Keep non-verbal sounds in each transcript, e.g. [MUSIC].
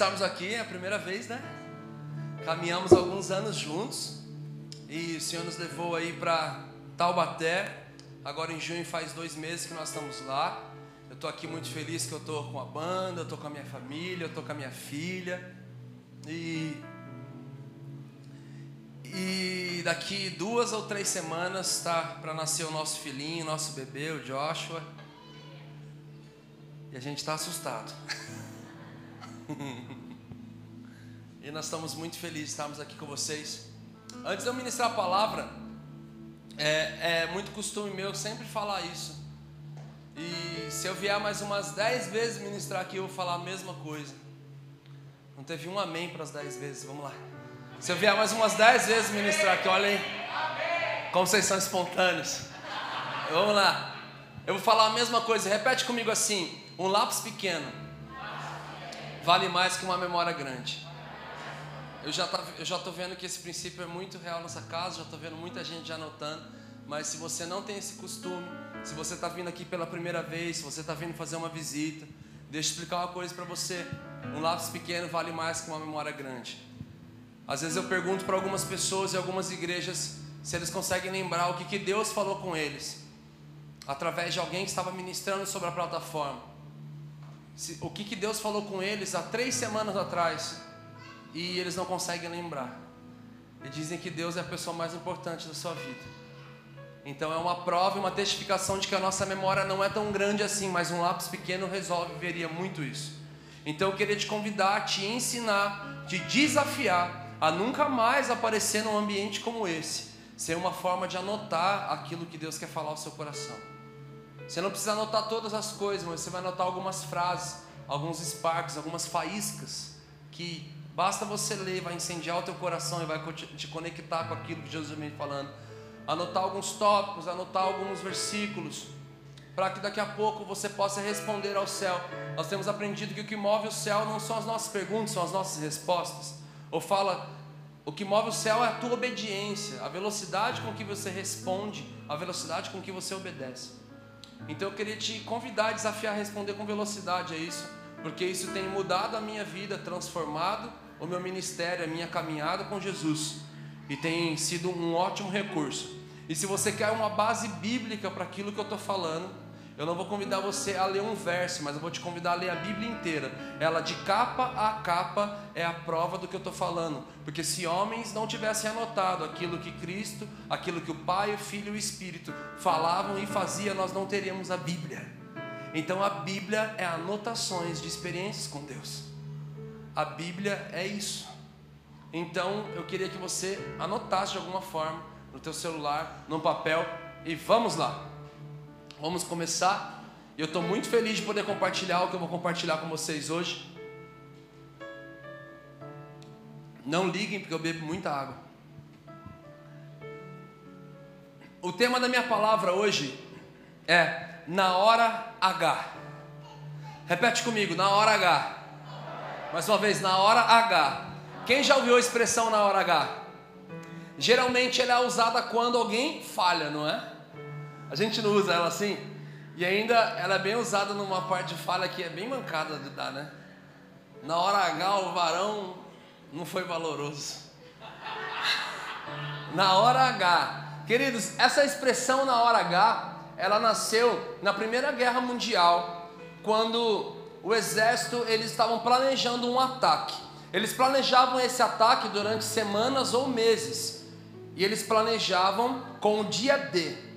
estarmos aqui, é a primeira vez, né? Caminhamos alguns anos juntos e o Senhor nos levou aí para Taubaté. Agora em junho faz dois meses que nós estamos lá. Eu estou aqui muito feliz que eu estou com a banda, eu estou com a minha família, eu estou com a minha filha. E e daqui duas ou três semanas está para nascer o nosso filhinho, nosso bebê, o Joshua. E a gente está assustado. [LAUGHS] [LAUGHS] e nós estamos muito felizes de estarmos aqui com vocês. Antes de eu ministrar a palavra, é, é muito costume meu sempre falar isso. E se eu vier mais umas dez vezes ministrar aqui, eu vou falar a mesma coisa. Não teve um amém para as dez vezes, vamos lá. Se eu vier mais umas dez vezes ministrar aqui, olha aí. Como vocês são espontâneos. Vamos lá. Eu vou falar a mesma coisa. Repete comigo assim: um lápis pequeno vale mais que uma memória grande. Eu já, tá, tô vendo que esse princípio é muito real nessa casa, já estou vendo muita gente já anotando. Mas se você não tem esse costume, se você está vindo aqui pela primeira vez, se você está vindo fazer uma visita, deixa eu explicar uma coisa para você. Um lápis pequeno vale mais que uma memória grande. Às vezes eu pergunto para algumas pessoas e algumas igrejas se eles conseguem lembrar o que, que Deus falou com eles, através de alguém que estava ministrando sobre a plataforma. O que, que Deus falou com eles há três semanas atrás e eles não conseguem lembrar. E dizem que Deus é a pessoa mais importante da sua vida. Então é uma prova e uma testificação de que a nossa memória não é tão grande assim, mas um lápis pequeno resolve veria muito isso. Então eu queria te convidar, te ensinar, te desafiar a nunca mais aparecer num ambiente como esse, ser uma forma de anotar aquilo que Deus quer falar ao seu coração. Você não precisa anotar todas as coisas, mas você vai anotar algumas frases, alguns sparks, algumas faíscas que basta você ler, vai incendiar o teu coração e vai te conectar com aquilo que Jesus vem falando. Anotar alguns tópicos, anotar alguns versículos, para que daqui a pouco você possa responder ao céu. Nós temos aprendido que o que move o céu não são as nossas perguntas, são as nossas respostas. Ou fala, o que move o céu é a tua obediência, a velocidade com que você responde, a velocidade com que você obedece. Então eu queria te convidar, desafiar a responder com velocidade a isso, porque isso tem mudado a minha vida, transformado o meu ministério, a minha caminhada com Jesus, e tem sido um ótimo recurso. E se você quer uma base bíblica para aquilo que eu estou falando, eu não vou convidar você a ler um verso, mas eu vou te convidar a ler a Bíblia inteira. Ela de capa a capa é a prova do que eu estou falando. Porque se homens não tivessem anotado aquilo que Cristo, aquilo que o Pai, o Filho e o Espírito falavam e faziam, nós não teríamos a Bíblia. Então a Bíblia é anotações de experiências com Deus. A Bíblia é isso. Então eu queria que você anotasse de alguma forma no teu celular, no papel e vamos lá. Vamos começar. Eu estou muito feliz de poder compartilhar o que eu vou compartilhar com vocês hoje. Não liguem, porque eu bebo muita água. O tema da minha palavra hoje é na hora H. Repete comigo, na hora H. Mais uma vez, na hora H. Quem já ouviu a expressão na hora H? Geralmente ela é usada quando alguém falha, não é? A gente não usa ela assim. E ainda ela é bem usada numa parte de falha que é bem mancada de dar, né? Na hora H, o varão não foi valoroso. Na hora H. Queridos, essa expressão na hora H, ela nasceu na Primeira Guerra Mundial, quando o exército eles estavam planejando um ataque. Eles planejavam esse ataque durante semanas ou meses. E eles planejavam com o dia D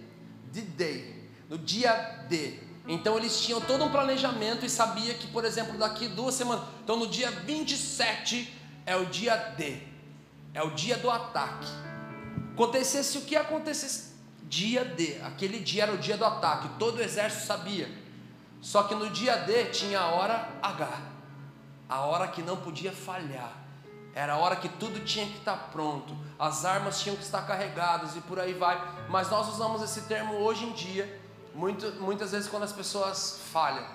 de day, no dia D. Então eles tinham todo um planejamento e sabia que, por exemplo, daqui duas semanas, então no dia 27 é o dia D, é o dia do ataque. Acontecesse o que acontecesse, dia D, aquele dia era o dia do ataque, todo o exército sabia. Só que no dia D tinha a hora H, a hora que não podia falhar. Era a hora que tudo tinha que estar pronto, as armas tinham que estar carregadas e por aí vai. Mas nós usamos esse termo hoje em dia, muito, muitas vezes quando as pessoas falham.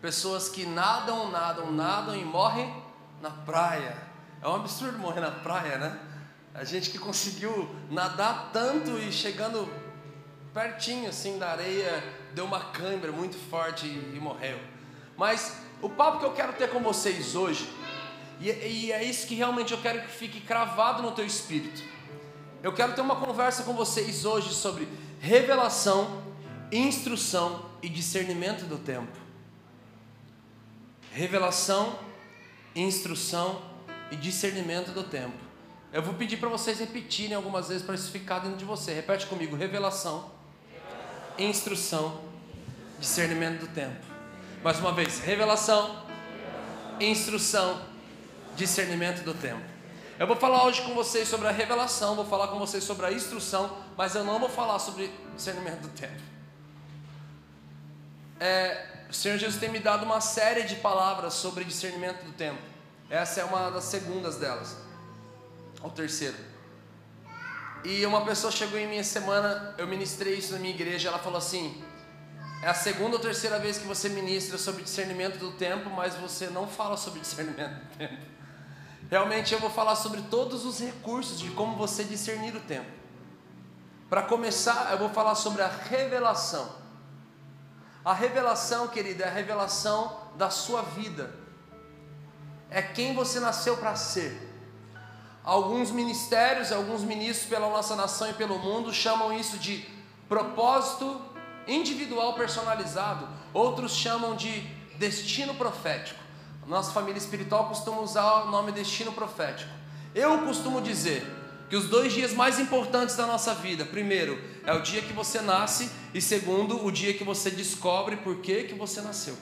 Pessoas que nadam, nadam, nadam e morrem na praia. É um absurdo morrer na praia, né? A gente que conseguiu nadar tanto e chegando pertinho assim da areia, deu uma câimbra muito forte e, e morreu. Mas o papo que eu quero ter com vocês hoje, e, e é isso que realmente eu quero que fique cravado no teu espírito. Eu quero ter uma conversa com vocês hoje sobre revelação, instrução e discernimento do tempo. Revelação, instrução e discernimento do tempo. Eu vou pedir para vocês repetirem algumas vezes para isso ficar dentro de você. Repete comigo: revelação, instrução, discernimento do tempo. Mais uma vez: revelação, instrução, discernimento do tempo. Eu vou falar hoje com vocês sobre a revelação, vou falar com vocês sobre a instrução, mas eu não vou falar sobre discernimento do tempo. É, o Senhor Jesus tem me dado uma série de palavras sobre discernimento do tempo. Essa é uma das segundas delas, ou terceira. E uma pessoa chegou em minha semana, eu ministrei isso na minha igreja, ela falou assim: é a segunda ou terceira vez que você ministra sobre discernimento do tempo, mas você não fala sobre [LAUGHS] discernimento do tempo. Realmente eu vou falar sobre todos os recursos de como você discernir o tempo. Para começar, eu vou falar sobre a revelação. A revelação, querida, é a revelação da sua vida. É quem você nasceu para ser. Alguns ministérios, alguns ministros pela nossa nação e pelo mundo chamam isso de propósito individual personalizado. Outros chamam de destino profético. Nossa família espiritual costuma usar o nome destino profético. Eu costumo dizer que os dois dias mais importantes da nossa vida, primeiro, é o dia que você nasce e segundo, o dia que você descobre por que que você nasceu.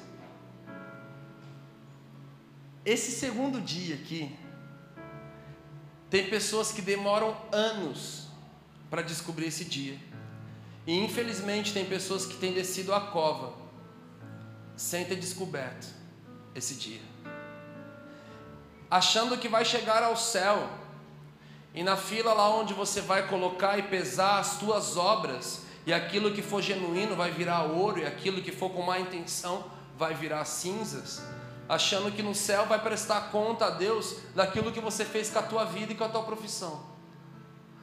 Esse segundo dia aqui tem pessoas que demoram anos para descobrir esse dia. E infelizmente tem pessoas que têm descido a cova sem ter descoberto esse dia. Achando que vai chegar ao céu e na fila lá onde você vai colocar e pesar as tuas obras, e aquilo que for genuíno vai virar ouro, e aquilo que for com má intenção vai virar cinzas, achando que no céu vai prestar conta a Deus daquilo que você fez com a tua vida e com a tua profissão,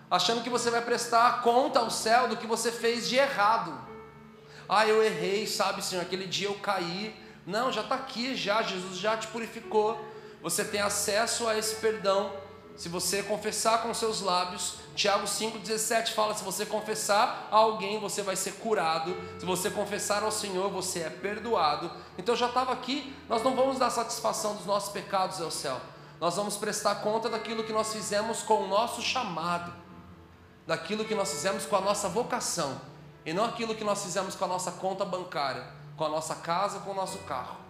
achando que você vai prestar conta ao céu do que você fez de errado. Ah, eu errei, sabe, Senhor, aquele dia eu caí. Não, já está aqui, já, Jesus já te purificou. Você tem acesso a esse perdão se você confessar com seus lábios, Tiago 5,17 fala: se você confessar a alguém, você vai ser curado. Se você confessar ao Senhor, você é perdoado. Então já estava aqui, nós não vamos dar satisfação dos nossos pecados ao céu. Nós vamos prestar conta daquilo que nós fizemos com o nosso chamado, daquilo que nós fizemos com a nossa vocação, e não aquilo que nós fizemos com a nossa conta bancária, com a nossa casa, com o nosso carro.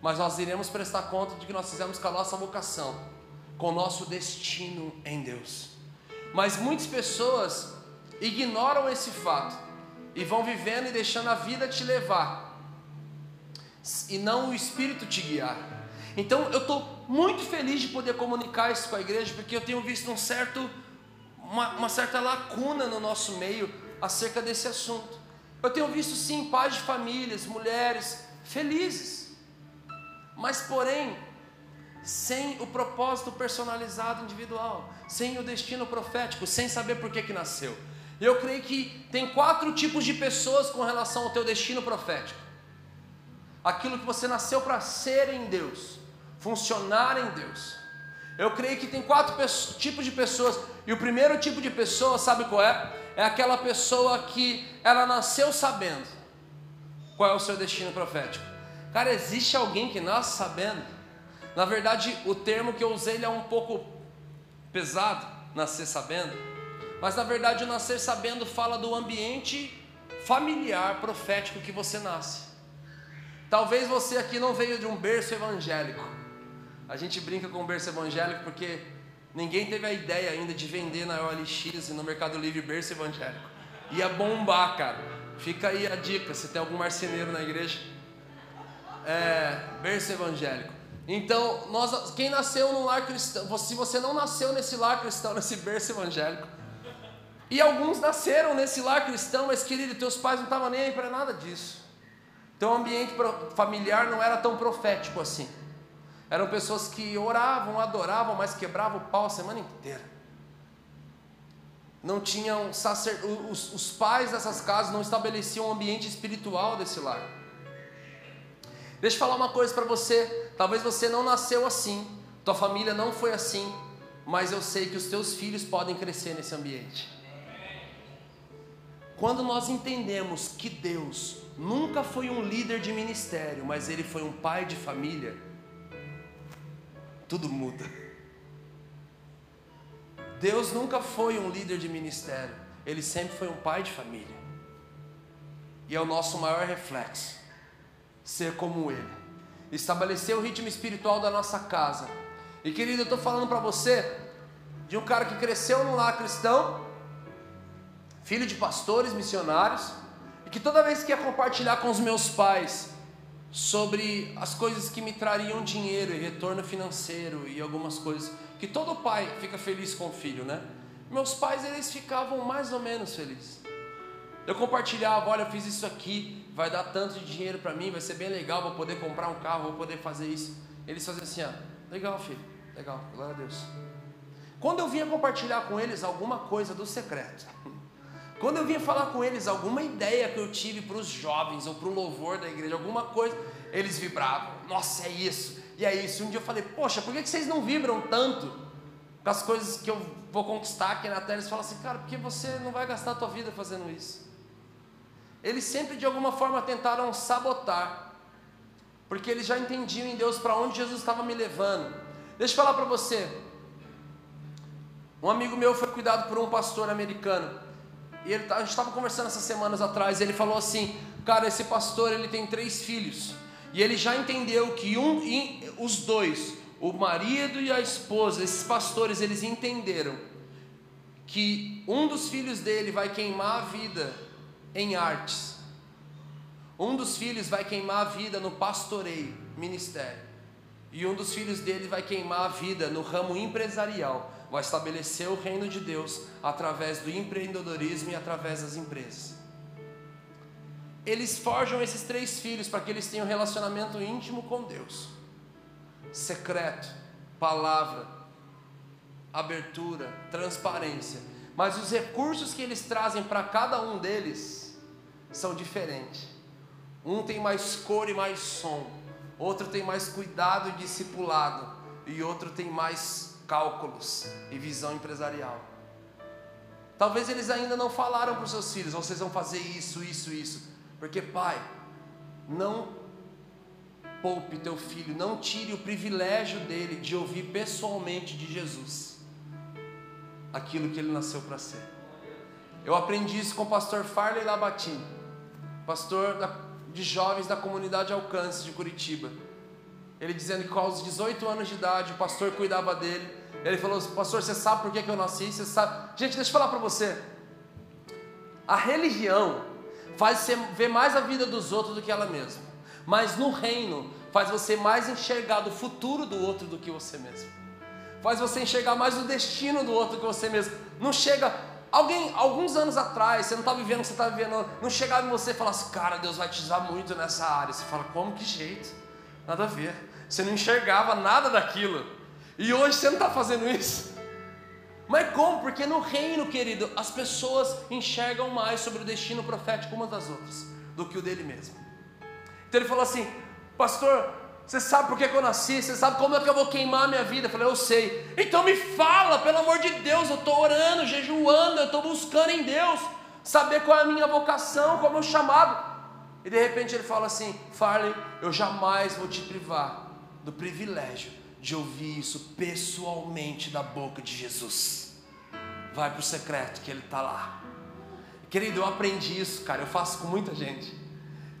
Mas nós iremos prestar conta de que nós fizemos com a nossa vocação com o nosso destino em Deus. Mas muitas pessoas ignoram esse fato e vão vivendo e deixando a vida te levar e não o Espírito te guiar. Então eu estou muito feliz de poder comunicar isso com a igreja, porque eu tenho visto um certo, uma, uma certa lacuna no nosso meio acerca desse assunto. Eu tenho visto sim pais de famílias, mulheres felizes, mas porém sem o propósito personalizado individual, sem o destino profético, sem saber por que, que nasceu. Eu creio que tem quatro tipos de pessoas com relação ao teu destino profético. Aquilo que você nasceu para ser em Deus, funcionar em Deus. Eu creio que tem quatro tipos de pessoas. E o primeiro tipo de pessoa, sabe qual é? É aquela pessoa que ela nasceu sabendo qual é o seu destino profético. Cara, existe alguém que nasce sabendo? Na verdade, o termo que eu usei é um pouco pesado, nascer sabendo. Mas na verdade, o nascer sabendo fala do ambiente familiar profético que você nasce. Talvez você aqui não veio de um berço evangélico. A gente brinca com berço evangélico porque ninguém teve a ideia ainda de vender na OLX e no Mercado Livre berço evangélico. Ia bombar, cara. Fica aí a dica, se tem algum marceneiro na igreja. É, berço evangélico. Então, nós, quem nasceu num lar cristão, se você não nasceu nesse lar cristão, [LAUGHS] nesse berço evangélico, e alguns nasceram nesse lar cristão, mas querido, teus pais não estavam nem aí para nada disso. Então, o ambiente familiar não era tão profético assim. Eram pessoas que oravam, adoravam, mas quebravam o pau a semana inteira. não tinham sacer... os, os pais dessas casas não estabeleciam um ambiente espiritual desse lar. Deixa eu falar uma coisa para você. Talvez você não nasceu assim, tua família não foi assim, mas eu sei que os teus filhos podem crescer nesse ambiente. Quando nós entendemos que Deus nunca foi um líder de ministério, mas ele foi um pai de família, tudo muda. Deus nunca foi um líder de ministério, ele sempre foi um pai de família. E é o nosso maior reflexo ser como ele. Estabelecer o ritmo espiritual da nossa casa. E querido, eu estou falando para você de um cara que cresceu num lar cristão, filho de pastores, missionários, e que toda vez que ia compartilhar com os meus pais sobre as coisas que me trariam dinheiro e retorno financeiro e algumas coisas, que todo pai fica feliz com o filho, né? Meus pais eles ficavam mais ou menos felizes. Eu compartilhava, olha, eu fiz isso aqui, vai dar tanto de dinheiro para mim, vai ser bem legal, vou poder comprar um carro, vou poder fazer isso. Eles faziam assim, ah, legal, filho, legal, glória a Deus. Quando eu vinha compartilhar com eles alguma coisa do secreto, [LAUGHS] quando eu vinha falar com eles alguma ideia que eu tive para os jovens ou para o louvor da igreja, alguma coisa, eles vibravam. Nossa, é isso, e é isso. Um dia eu falei, poxa, por que vocês não vibram tanto com as coisas que eu vou conquistar aqui na terra? Eles falam assim, cara, porque você não vai gastar a tua vida fazendo isso. Eles sempre de alguma forma tentaram sabotar, porque eles já entendiam em Deus para onde Jesus estava me levando. Deixa eu falar para você. Um amigo meu foi cuidado por um pastor americano. E ele, tá, a gente estava conversando essas semanas atrás. E ele falou assim: Cara, esse pastor ele tem três filhos. E ele já entendeu que um, os dois, o marido e a esposa, esses pastores, eles entenderam que um dos filhos dele vai queimar a vida em artes. Um dos filhos vai queimar a vida no pastoreio, ministério. E um dos filhos dele vai queimar a vida no ramo empresarial. Vai estabelecer o reino de Deus através do empreendedorismo e através das empresas. Eles forjam esses três filhos para que eles tenham um relacionamento íntimo com Deus. Secreto, palavra, abertura, transparência. Mas os recursos que eles trazem para cada um deles são diferentes. Um tem mais cor e mais som, outro tem mais cuidado e discipulado, e outro tem mais cálculos e visão empresarial. Talvez eles ainda não falaram para os seus filhos, vocês vão fazer isso, isso, isso. Porque, pai, não poupe teu filho, não tire o privilégio dele de ouvir pessoalmente de Jesus aquilo que ele nasceu para ser. Eu aprendi isso com o pastor Farley Labatin pastor de jovens da comunidade Alcance de Curitiba. Ele dizendo que aos 18 anos de idade o pastor cuidava dele. Ele falou: Pastor, você sabe por que eu nasci? Você sabe? Gente, deixa eu falar para você. A religião faz você ver mais a vida dos outros do que ela mesma. Mas no reino faz você mais enxergar do futuro do outro do que você mesmo. Faz você enxergar mais o destino do outro que você mesmo. Não chega Alguém, alguns anos atrás, você não está vivendo o que você está vivendo, não chegava em você e falasse, cara, Deus vai te usar muito nessa área. Você fala, como que jeito? Nada a ver. Você não enxergava nada daquilo. E hoje você não está fazendo isso. Mas como? Porque no reino, querido, as pessoas enxergam mais sobre o destino profético umas das outras do que o dele mesmo. Então ele falou assim, pastor, você sabe por que, eu nasci? Você sabe como é que eu vou queimar a minha vida? Eu falei, eu sei. Então me fala, pelo amor de Deus. Eu estou orando, jejuando, eu estou buscando em Deus. Saber qual é a minha vocação, qual é o meu chamado. E de repente ele fala assim: Farley, eu jamais vou te privar do privilégio de ouvir isso pessoalmente da boca de Jesus. Vai para o secreto que ele está lá. Querido, eu aprendi isso, cara. Eu faço com muita gente.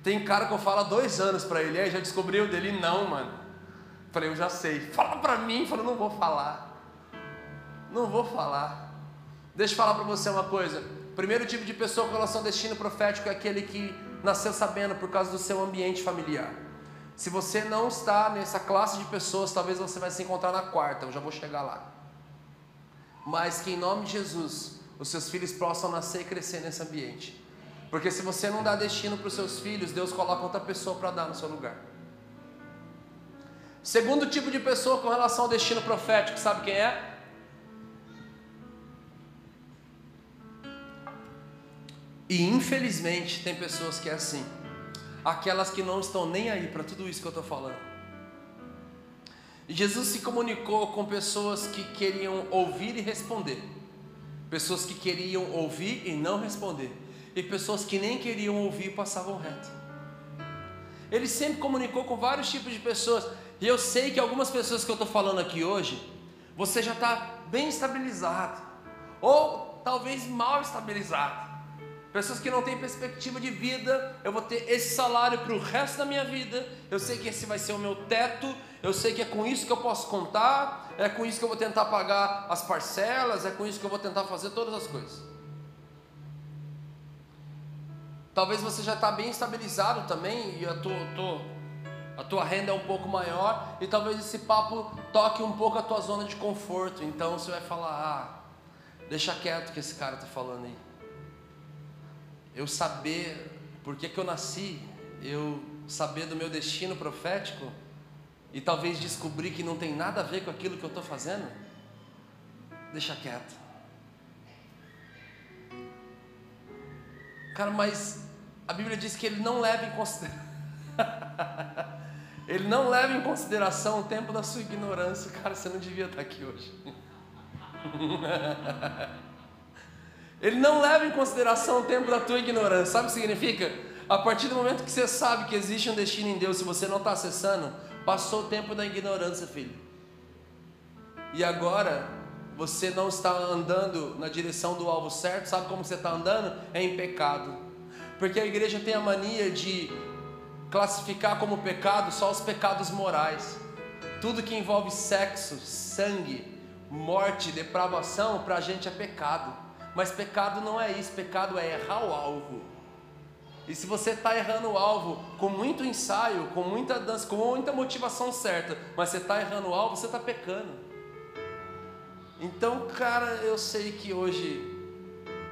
Tem cara que eu falo há dois anos para ele, aí já descobriu dele, não, mano. Falei, eu já sei. Fala para mim, falei, não vou falar. Não vou falar. Deixa eu falar para você uma coisa. Primeiro tipo de pessoa com relação ao destino profético é aquele que nasceu sabendo por causa do seu ambiente familiar. Se você não está nessa classe de pessoas, talvez você vai se encontrar na quarta, eu já vou chegar lá. Mas que em nome de Jesus, os seus filhos possam nascer e crescer nesse ambiente. Porque se você não dá destino para os seus filhos, Deus coloca outra pessoa para dar no seu lugar. Segundo tipo de pessoa com relação ao destino profético, sabe quem é? E infelizmente tem pessoas que é assim. Aquelas que não estão nem aí para tudo isso que eu estou falando. Jesus se comunicou com pessoas que queriam ouvir e responder. Pessoas que queriam ouvir e não responder. E pessoas que nem queriam ouvir passavam reto. Ele sempre comunicou com vários tipos de pessoas. E eu sei que algumas pessoas que eu estou falando aqui hoje, você já está bem estabilizado. Ou talvez mal estabilizado. Pessoas que não têm perspectiva de vida, eu vou ter esse salário para o resto da minha vida. Eu sei que esse vai ser o meu teto. Eu sei que é com isso que eu posso contar. É com isso que eu vou tentar pagar as parcelas. É com isso que eu vou tentar fazer todas as coisas. Talvez você já está bem estabilizado também e a tua, a tua renda é um pouco maior e talvez esse papo toque um pouco a tua zona de conforto. Então você vai falar, ah, deixa quieto que esse cara está falando aí eu saber por que, que eu nasci, eu saber do meu destino profético e talvez descobrir que não tem nada a ver com aquilo que eu estou fazendo, deixa quieto. Cara, mas a Bíblia diz que ele não leva em consideração. [LAUGHS] ele não leva em consideração o tempo da sua ignorância. Cara, você não devia estar aqui hoje. [LAUGHS] Ele não leva em consideração o tempo da tua ignorância. Sabe o que significa? A partir do momento que você sabe que existe um destino em Deus, se você não está acessando, passou o tempo da ignorância, filho. E agora você não está andando na direção do alvo certo, sabe como você está andando? É em pecado. Porque a igreja tem a mania de classificar como pecado só os pecados morais. Tudo que envolve sexo, sangue, morte, depravação, para a gente é pecado. Mas pecado não é isso, pecado é errar o alvo. E se você está errando o alvo com muito ensaio, com muita dança, com muita motivação certa, mas você está errando o alvo, você está pecando. Então, cara, eu sei que hoje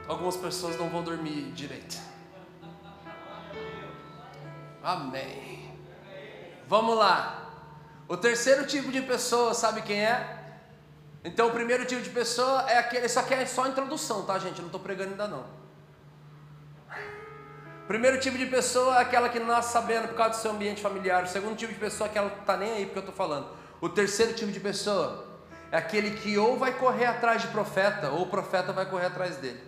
algumas pessoas não vão dormir direito. Amém. Vamos lá. O terceiro tipo de pessoa, sabe quem é? Então o primeiro tipo de pessoa é aquele, isso aqui é só introdução, tá gente? Não estou pregando ainda não. Primeiro tipo de pessoa é aquela que nasce sabendo por causa do seu ambiente familiar. O segundo tipo de pessoa é aquela que está nem aí porque eu estou falando. O terceiro tipo de pessoa é aquele que ou vai correr atrás de profeta, ou o profeta vai correr atrás dele.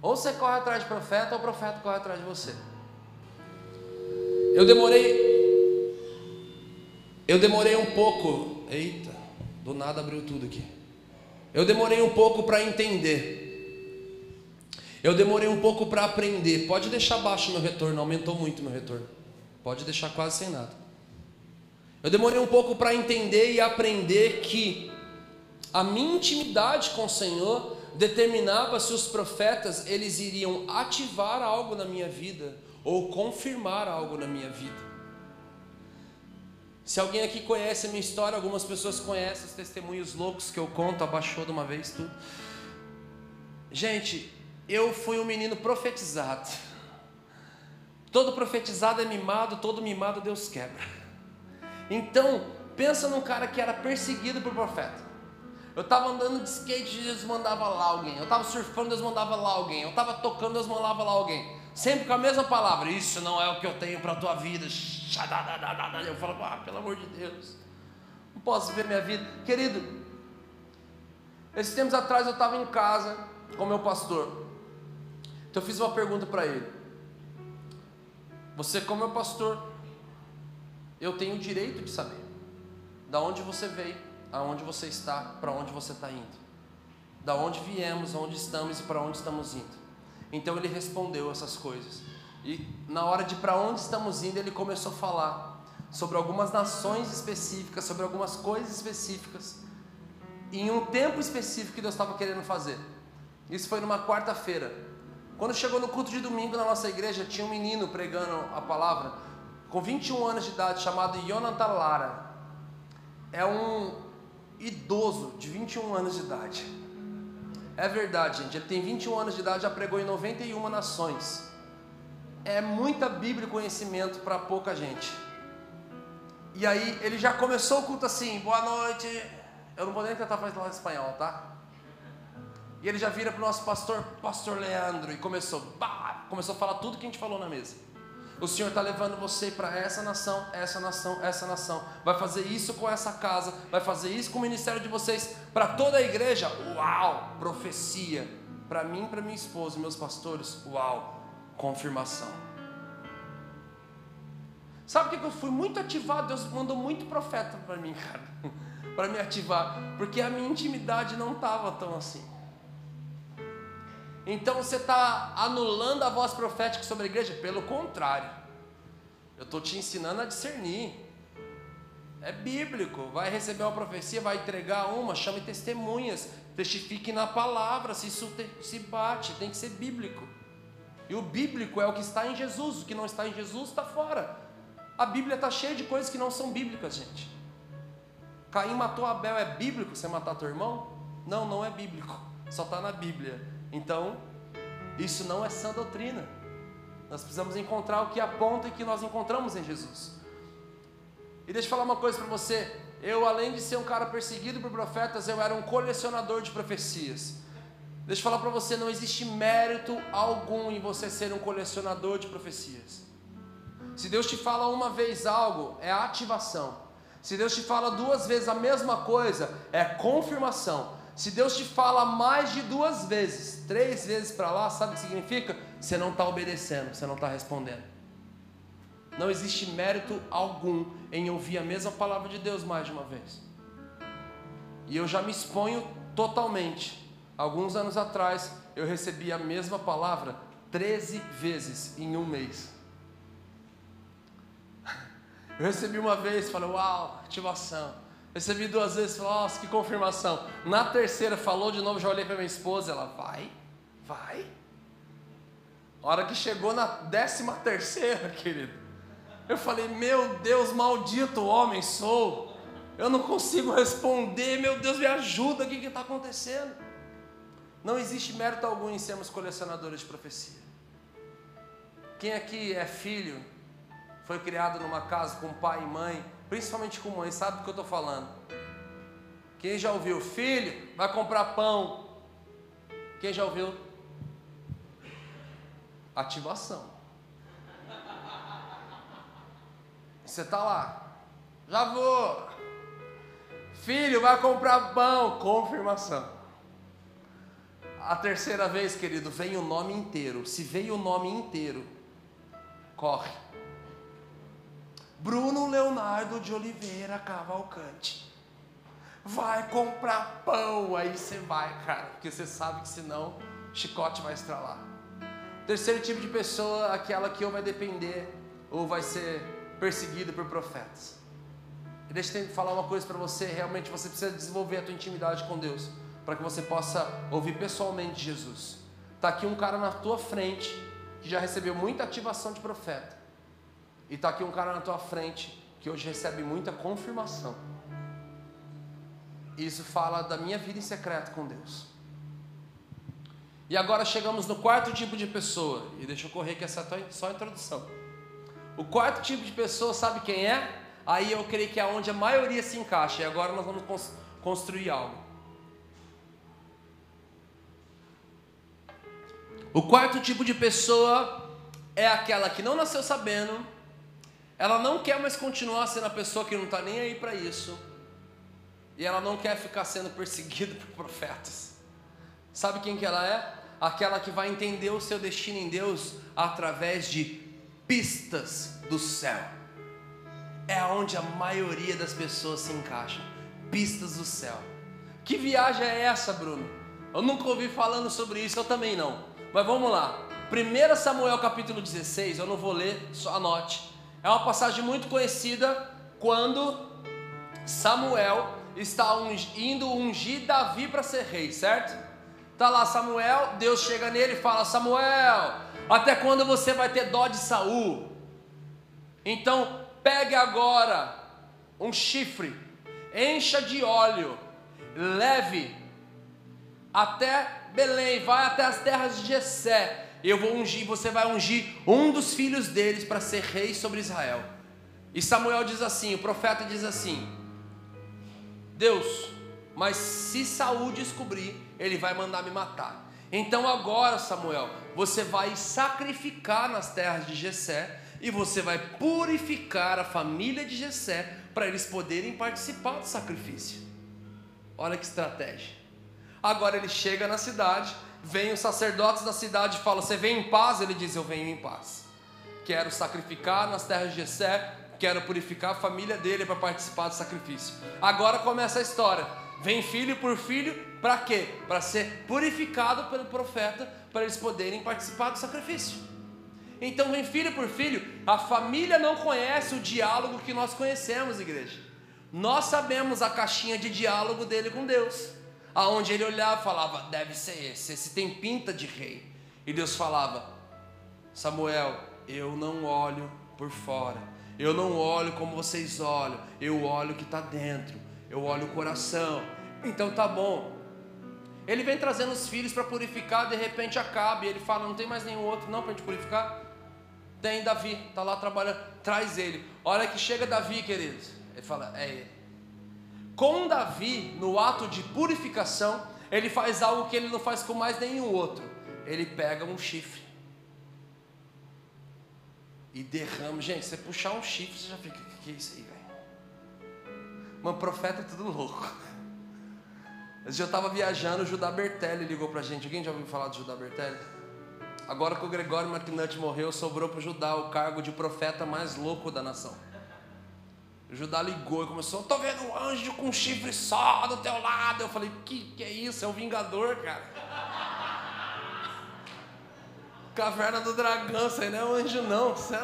Ou você corre atrás de profeta, ou o profeta corre atrás de você. Eu demorei. Eu demorei um pouco. Eita. Do nada abriu tudo aqui. Eu demorei um pouco para entender. Eu demorei um pouco para aprender. Pode deixar baixo meu retorno, aumentou muito meu retorno. Pode deixar quase sem nada. Eu demorei um pouco para entender e aprender que a minha intimidade com o Senhor determinava se os profetas eles iriam ativar algo na minha vida ou confirmar algo na minha vida. Se alguém aqui conhece a minha história, algumas pessoas conhecem os testemunhos loucos que eu conto, abaixou de uma vez tudo. Gente, eu fui um menino profetizado. Todo profetizado é mimado, todo mimado Deus quebra. Então, pensa num cara que era perseguido por profeta. Eu estava andando de skate, Deus mandava lá alguém. Eu estava surfando, Deus mandava lá alguém. Eu estava tocando, Deus mandava lá alguém. Sempre com a mesma palavra. Isso não é o que eu tenho para a tua vida. Eu falo, ah, pelo amor de Deus. Não posso ver minha vida. Querido, esses tempos atrás eu estava em casa com meu pastor. Então eu fiz uma pergunta para ele. Você, como meu pastor, eu tenho o direito de saber da onde você veio, aonde você está, para onde você está indo. Da onde viemos, aonde estamos e para onde estamos indo. Então ele respondeu essas coisas. E na hora de para onde estamos indo, ele começou a falar sobre algumas nações específicas, sobre algumas coisas específicas, em um tempo específico que Deus estava querendo fazer. Isso foi numa quarta-feira. Quando chegou no culto de domingo na nossa igreja, tinha um menino pregando a palavra, com 21 anos de idade, chamado Jonathan Lara. É um idoso de 21 anos de idade é verdade, gente. Ele tem 21 anos de idade, já pregou em 91 nações. É muita Bíblia e conhecimento para pouca gente. E aí ele já começou o culto assim, boa noite. Eu não vou nem tentar falar espanhol, tá? E ele já vira para o nosso pastor, pastor Leandro, e começou, bah, começou a falar tudo que a gente falou na mesa. O Senhor está levando você para essa nação, essa nação, essa nação. Vai fazer isso com essa casa, vai fazer isso com o ministério de vocês, para toda a igreja. Uau! Profecia. Para mim, para minha esposa meus pastores, uau! Confirmação. Sabe o que eu fui muito ativado? Deus mandou muito profeta para mim, [LAUGHS] cara, para me ativar, porque a minha intimidade não estava tão assim. Então você está anulando a voz profética sobre a igreja? Pelo contrário, eu estou te ensinando a discernir. É bíblico, vai receber uma profecia, vai entregar uma, chame testemunhas, testifique na palavra, se isso te, se bate, tem que ser bíblico. E o bíblico é o que está em Jesus, o que não está em Jesus está fora. A Bíblia está cheia de coisas que não são bíblicas, gente. Caim matou Abel, é bíblico você matar teu irmão? Não, não é bíblico, só está na Bíblia. Então, isso não é sã doutrina. Nós precisamos encontrar o que aponta e que nós encontramos em Jesus. E deixa eu falar uma coisa para você. Eu, além de ser um cara perseguido por profetas, eu era um colecionador de profecias. Deixa eu falar para você, não existe mérito algum em você ser um colecionador de profecias. Se Deus te fala uma vez algo, é ativação. Se Deus te fala duas vezes a mesma coisa, é confirmação. Se Deus te fala mais de duas vezes, três vezes para lá, sabe o que significa? Você não está obedecendo, você não está respondendo. Não existe mérito algum em ouvir a mesma palavra de Deus mais de uma vez. E eu já me exponho totalmente. Alguns anos atrás, eu recebi a mesma palavra 13 vezes em um mês. [LAUGHS] Eu recebi uma vez, falei, uau, ativação. Recebi duas vezes, falei, nossa, que confirmação. Na terceira, falou de novo, já olhei para minha esposa, ela, vai, vai. Hora que chegou na décima terceira, [LAUGHS] querido, eu falei, meu Deus, maldito homem sou. Eu não consigo responder, meu Deus, me ajuda, o que está acontecendo? Não existe mérito algum em sermos colecionadores de profecia. Quem aqui é filho, foi criado numa casa com pai e mãe, principalmente com mãe, sabe do que eu estou falando? Quem já ouviu? Filho, vai comprar pão. Quem já ouviu? Ativação. Você está lá, já vou. Filho, vai comprar pão. Confirmação. A terceira vez, querido, vem o nome inteiro. Se veio o nome inteiro, corre. Bruno Leonardo de Oliveira Cavalcante. Vai comprar pão, aí você vai, cara, porque você sabe que senão chicote vai estralar. Terceiro tipo de pessoa, aquela que ou vai depender ou vai ser perseguida por profetas. E deixa eu falar uma coisa para você, realmente você precisa desenvolver a tua intimidade com Deus, para que você possa ouvir pessoalmente Jesus. Tá aqui um cara na tua frente que já recebeu muita ativação de profeta e está aqui um cara na tua frente que hoje recebe muita confirmação. Isso fala da minha vida em secreto com Deus. E agora chegamos no quarto tipo de pessoa. E deixa eu correr que essa é só a introdução. O quarto tipo de pessoa, sabe quem é? Aí eu creio que é onde a maioria se encaixa. E agora nós vamos construir algo. O quarto tipo de pessoa é aquela que não nasceu sabendo, ela não quer mais continuar sendo a pessoa que não está nem aí para isso. E ela não quer ficar sendo perseguida [LAUGHS] por profetas. Sabe quem que ela é? Aquela que vai entender o seu destino em Deus através de pistas do céu. É onde a maioria das pessoas se encaixam. Pistas do céu. Que viagem é essa, Bruno? Eu nunca ouvi falando sobre isso, eu também não. Mas vamos lá. 1 Samuel capítulo 16, eu não vou ler, só anote. É uma passagem muito conhecida quando Samuel está indo ungir Davi para ser rei, certo? Tá lá Samuel, Deus chega nele e fala: Samuel, até quando você vai ter dó de Saul? Então pegue agora um chifre, encha de óleo, leve até Belém, vai até as terras de Jessé eu vou ungir, você vai ungir um dos filhos deles para ser rei sobre Israel. E Samuel diz assim, o profeta diz assim: Deus, mas se Saul descobrir, ele vai mandar me matar. Então agora, Samuel, você vai sacrificar nas terras de Jessé e você vai purificar a família de Jessé para eles poderem participar do sacrifício. Olha que estratégia. Agora ele chega na cidade, vem os sacerdotes da cidade e fala: "Você vem em paz?" Ele diz: "Eu venho em paz. Quero sacrificar nas terras de Jessé, quero purificar a família dele para participar do sacrifício." Agora começa a história. Vem filho por filho, para quê? Para ser purificado pelo profeta, para eles poderem participar do sacrifício. Então vem filho por filho, a família não conhece o diálogo que nós conhecemos, igreja. Nós sabemos a caixinha de diálogo dele com Deus, aonde ele olhava e falava: deve ser esse, esse tem pinta de rei. E Deus falava: Samuel, eu não olho por fora, eu não olho como vocês olham, eu olho o que está dentro, eu olho o coração. Então tá bom. Ele vem trazendo os filhos para purificar, de repente acaba, e ele fala: não tem mais nenhum outro não para gente purificar? Tem Davi, está lá trabalhando, traz ele. Olha que chega Davi, queridos. Ele fala, é ele. Com Davi, no ato de purificação, ele faz algo que ele não faz com mais nenhum outro. Ele pega um chifre e derrama. Gente, você puxar um chifre, você já fica, o que é isso aí, velho? Mano, profeta é tudo louco. Eu estava viajando, o Judá Bertelli ligou pra gente. Alguém já ouviu falar de Judá Bertelli? Agora que o Gregório McNutt morreu, sobrou para Judá o cargo de profeta mais louco da nação. Judá ligou e começou: Estou vendo um anjo com um chifre só do teu lado. Eu falei: Que que é isso? É o Vingador, cara. Caverna do Dragão, isso aí não é um anjo, não. Você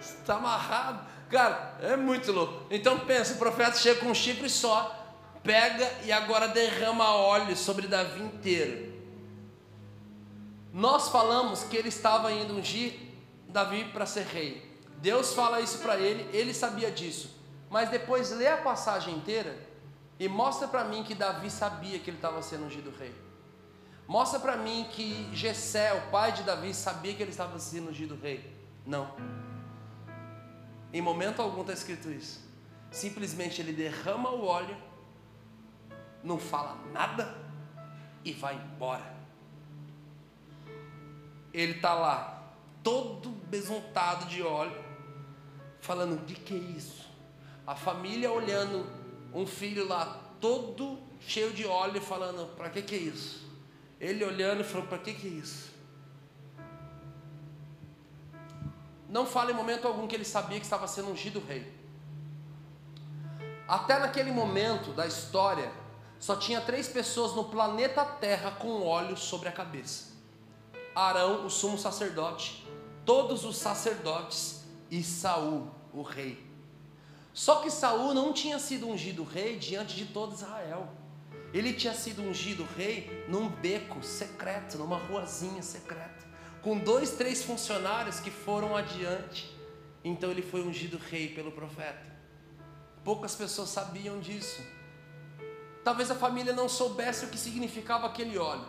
está amarrado. Cara, é muito louco. Então pensa: o profeta chega com um chifre só, pega e agora derrama óleo sobre Davi inteiro. Nós falamos que ele estava indo ungir Davi para ser rei. Deus fala isso para ele, ele sabia disso. Mas depois lê a passagem inteira e mostra para mim que Davi sabia que ele estava sendo ungido rei. Mostra para mim que Jessé, o pai de Davi, sabia que ele estava sendo ungido rei. Não. Em momento algum está escrito isso. Simplesmente ele derrama o óleo, não fala nada e vai embora ele está lá, todo besuntado de óleo, falando: o que, que é isso? A família olhando um filho lá, todo cheio de óleo, falando: para que, que é isso? Ele olhando e falou: para que, que é isso? Não fala em momento algum que ele sabia que estava sendo ungido rei. Até naquele momento da história, só tinha três pessoas no planeta Terra com óleo sobre a cabeça. Arão, o sumo sacerdote, todos os sacerdotes e Saul, o rei. Só que Saul não tinha sido ungido rei diante de todo Israel. Ele tinha sido ungido rei num beco secreto, numa ruazinha secreta, com dois, três funcionários que foram adiante. Então ele foi ungido rei pelo profeta. Poucas pessoas sabiam disso. Talvez a família não soubesse o que significava aquele óleo.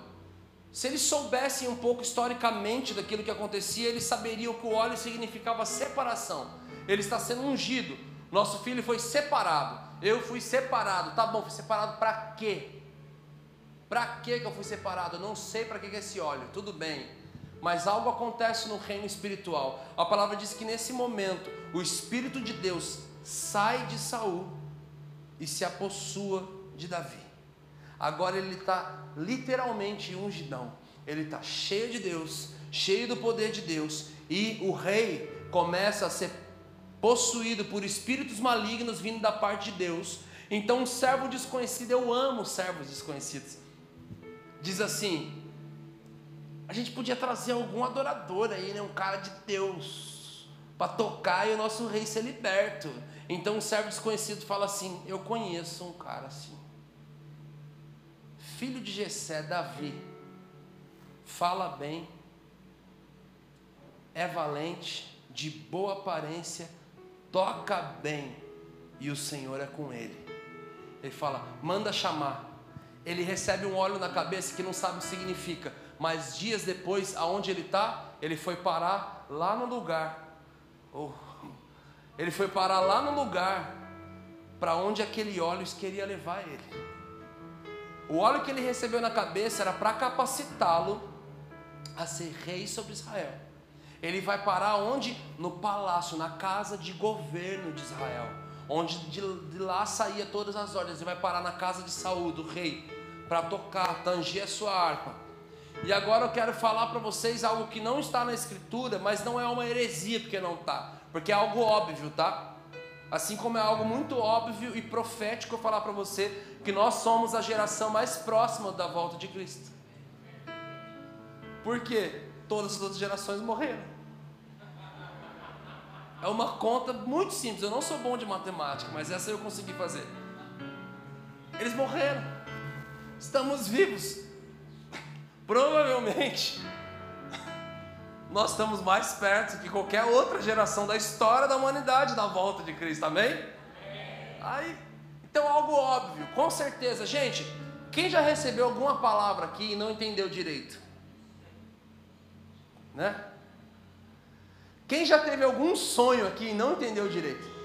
Se eles soubessem um pouco historicamente daquilo que acontecia, eles saberiam que o óleo significava separação. Ele está sendo ungido. Nosso filho foi separado. Eu fui separado. Tá bom, fui separado para quê? Para que eu fui separado? Eu não sei para que é esse óleo. Tudo bem. Mas algo acontece no reino espiritual. A palavra diz que nesse momento o espírito de Deus sai de Saul e se apossua de Davi. Agora ele está literalmente ungidão. Ele está cheio de Deus, cheio do poder de Deus, e o rei começa a ser possuído por espíritos malignos vindo da parte de Deus. Então, um servo desconhecido, eu amo servos desconhecidos. Diz assim: a gente podia trazer algum adorador aí, né? um cara de Deus, para tocar e o nosso rei ser liberto. Então, um servo desconhecido fala assim: Eu conheço um cara assim filho de Jessé, Davi, fala bem, é valente, de boa aparência, toca bem, e o Senhor é com ele. Ele fala: manda chamar. Ele recebe um óleo na cabeça que não sabe o que significa, mas dias depois, aonde ele está, ele foi parar lá no lugar. Oh, ele foi parar lá no lugar para onde aquele óleo queria levar ele. O óleo que ele recebeu na cabeça era para capacitá-lo a ser rei sobre Israel. Ele vai parar onde? No palácio, na casa de governo de Israel, onde de, lá saía todas as ordens. Ele vai parar na casa de Saúl, do rei, para tocar, tanger a sua harpa. E agora eu quero falar para vocês algo que não está na escritura, mas não é uma heresia porque não está, porque é algo óbvio, tá? Assim como é algo muito óbvio e profético eu falar para você que nós somos a geração mais próxima da volta de Cristo. Por quê? Todas as outras gerações morreram. É uma conta muito simples. Eu não sou bom de matemática, mas essa eu consegui fazer. Eles morreram. Estamos vivos. Provavelmente nós estamos mais perto que qualquer outra geração da história da humanidade da volta de Cristo, amém? Aí, então algo óbvio, com certeza, gente. Quem já recebeu alguma palavra aqui e não entendeu direito? Né? Quem já teve algum sonho aqui e não entendeu direito?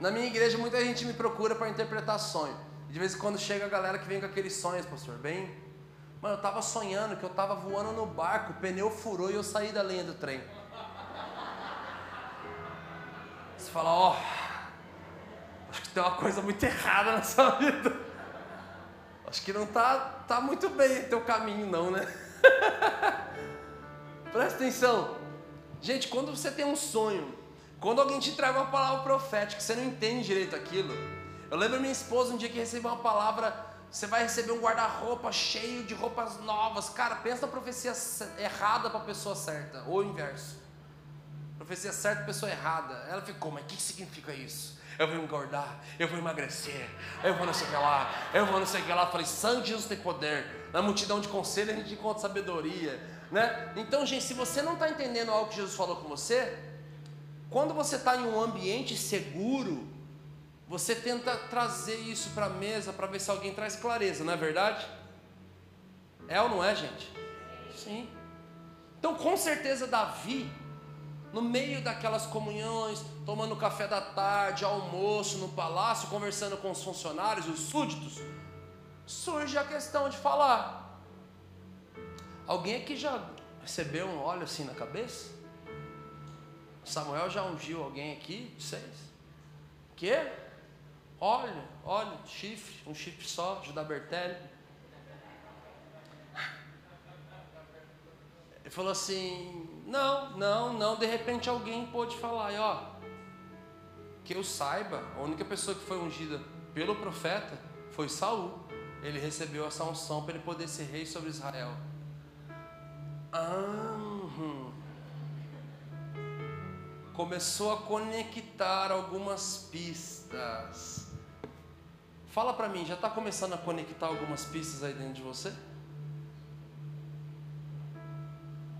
Na minha igreja muita gente me procura para interpretar sonho. De vez em quando chega a galera que vem com aqueles sonhos, pastor, bem. Mano, eu tava sonhando que eu tava voando no barco, o pneu furou e eu saí da linha do trem. Você fala, ó, oh, acho que tem uma coisa muito errada na sua [LAUGHS] vida. Acho que não tá, tá muito bem teu caminho, não, né? [LAUGHS] Presta atenção. Gente, quando você tem um sonho, quando alguém te traga uma palavra profética, você não entende direito aquilo. Eu lembro minha esposa um dia que recebeu uma palavra, você vai receber um guarda-roupa cheio de roupas novas. Cara, pensa na profecia errada para a pessoa certa, ou o inverso. Profecia certa pessoa errada. Ela ficou, mas o que significa isso? Eu vou engordar, eu vou emagrecer, eu vou não sei o que lá, eu vou não sei o que lá. Falei, de Jesus tem poder. Na multidão de conselho a gente encontra sabedoria. Né? Então, gente, se você não está entendendo algo que Jesus falou com você, quando você está em um ambiente seguro, você tenta trazer isso para a mesa para ver se alguém traz clareza, não é verdade? É ou não é, gente? Sim. Então, com certeza, Davi, no meio daquelas comunhões, tomando café da tarde, almoço no palácio, conversando com os funcionários, os súditos, surge a questão de falar. Alguém aqui já recebeu um óleo assim na cabeça? Samuel já ungiu alguém aqui? Vocês? Que? Olha, olha, chifre, um chifre só, Judá Bertelli. Ele falou assim: não, não, não. De repente alguém pôde falar, e ó, que eu saiba, a única pessoa que foi ungida pelo profeta foi Saul. Ele recebeu essa unção para ele poder ser rei sobre Israel. Ah, hum. Começou a conectar algumas pistas. Fala para mim, já está começando a conectar algumas pistas aí dentro de você?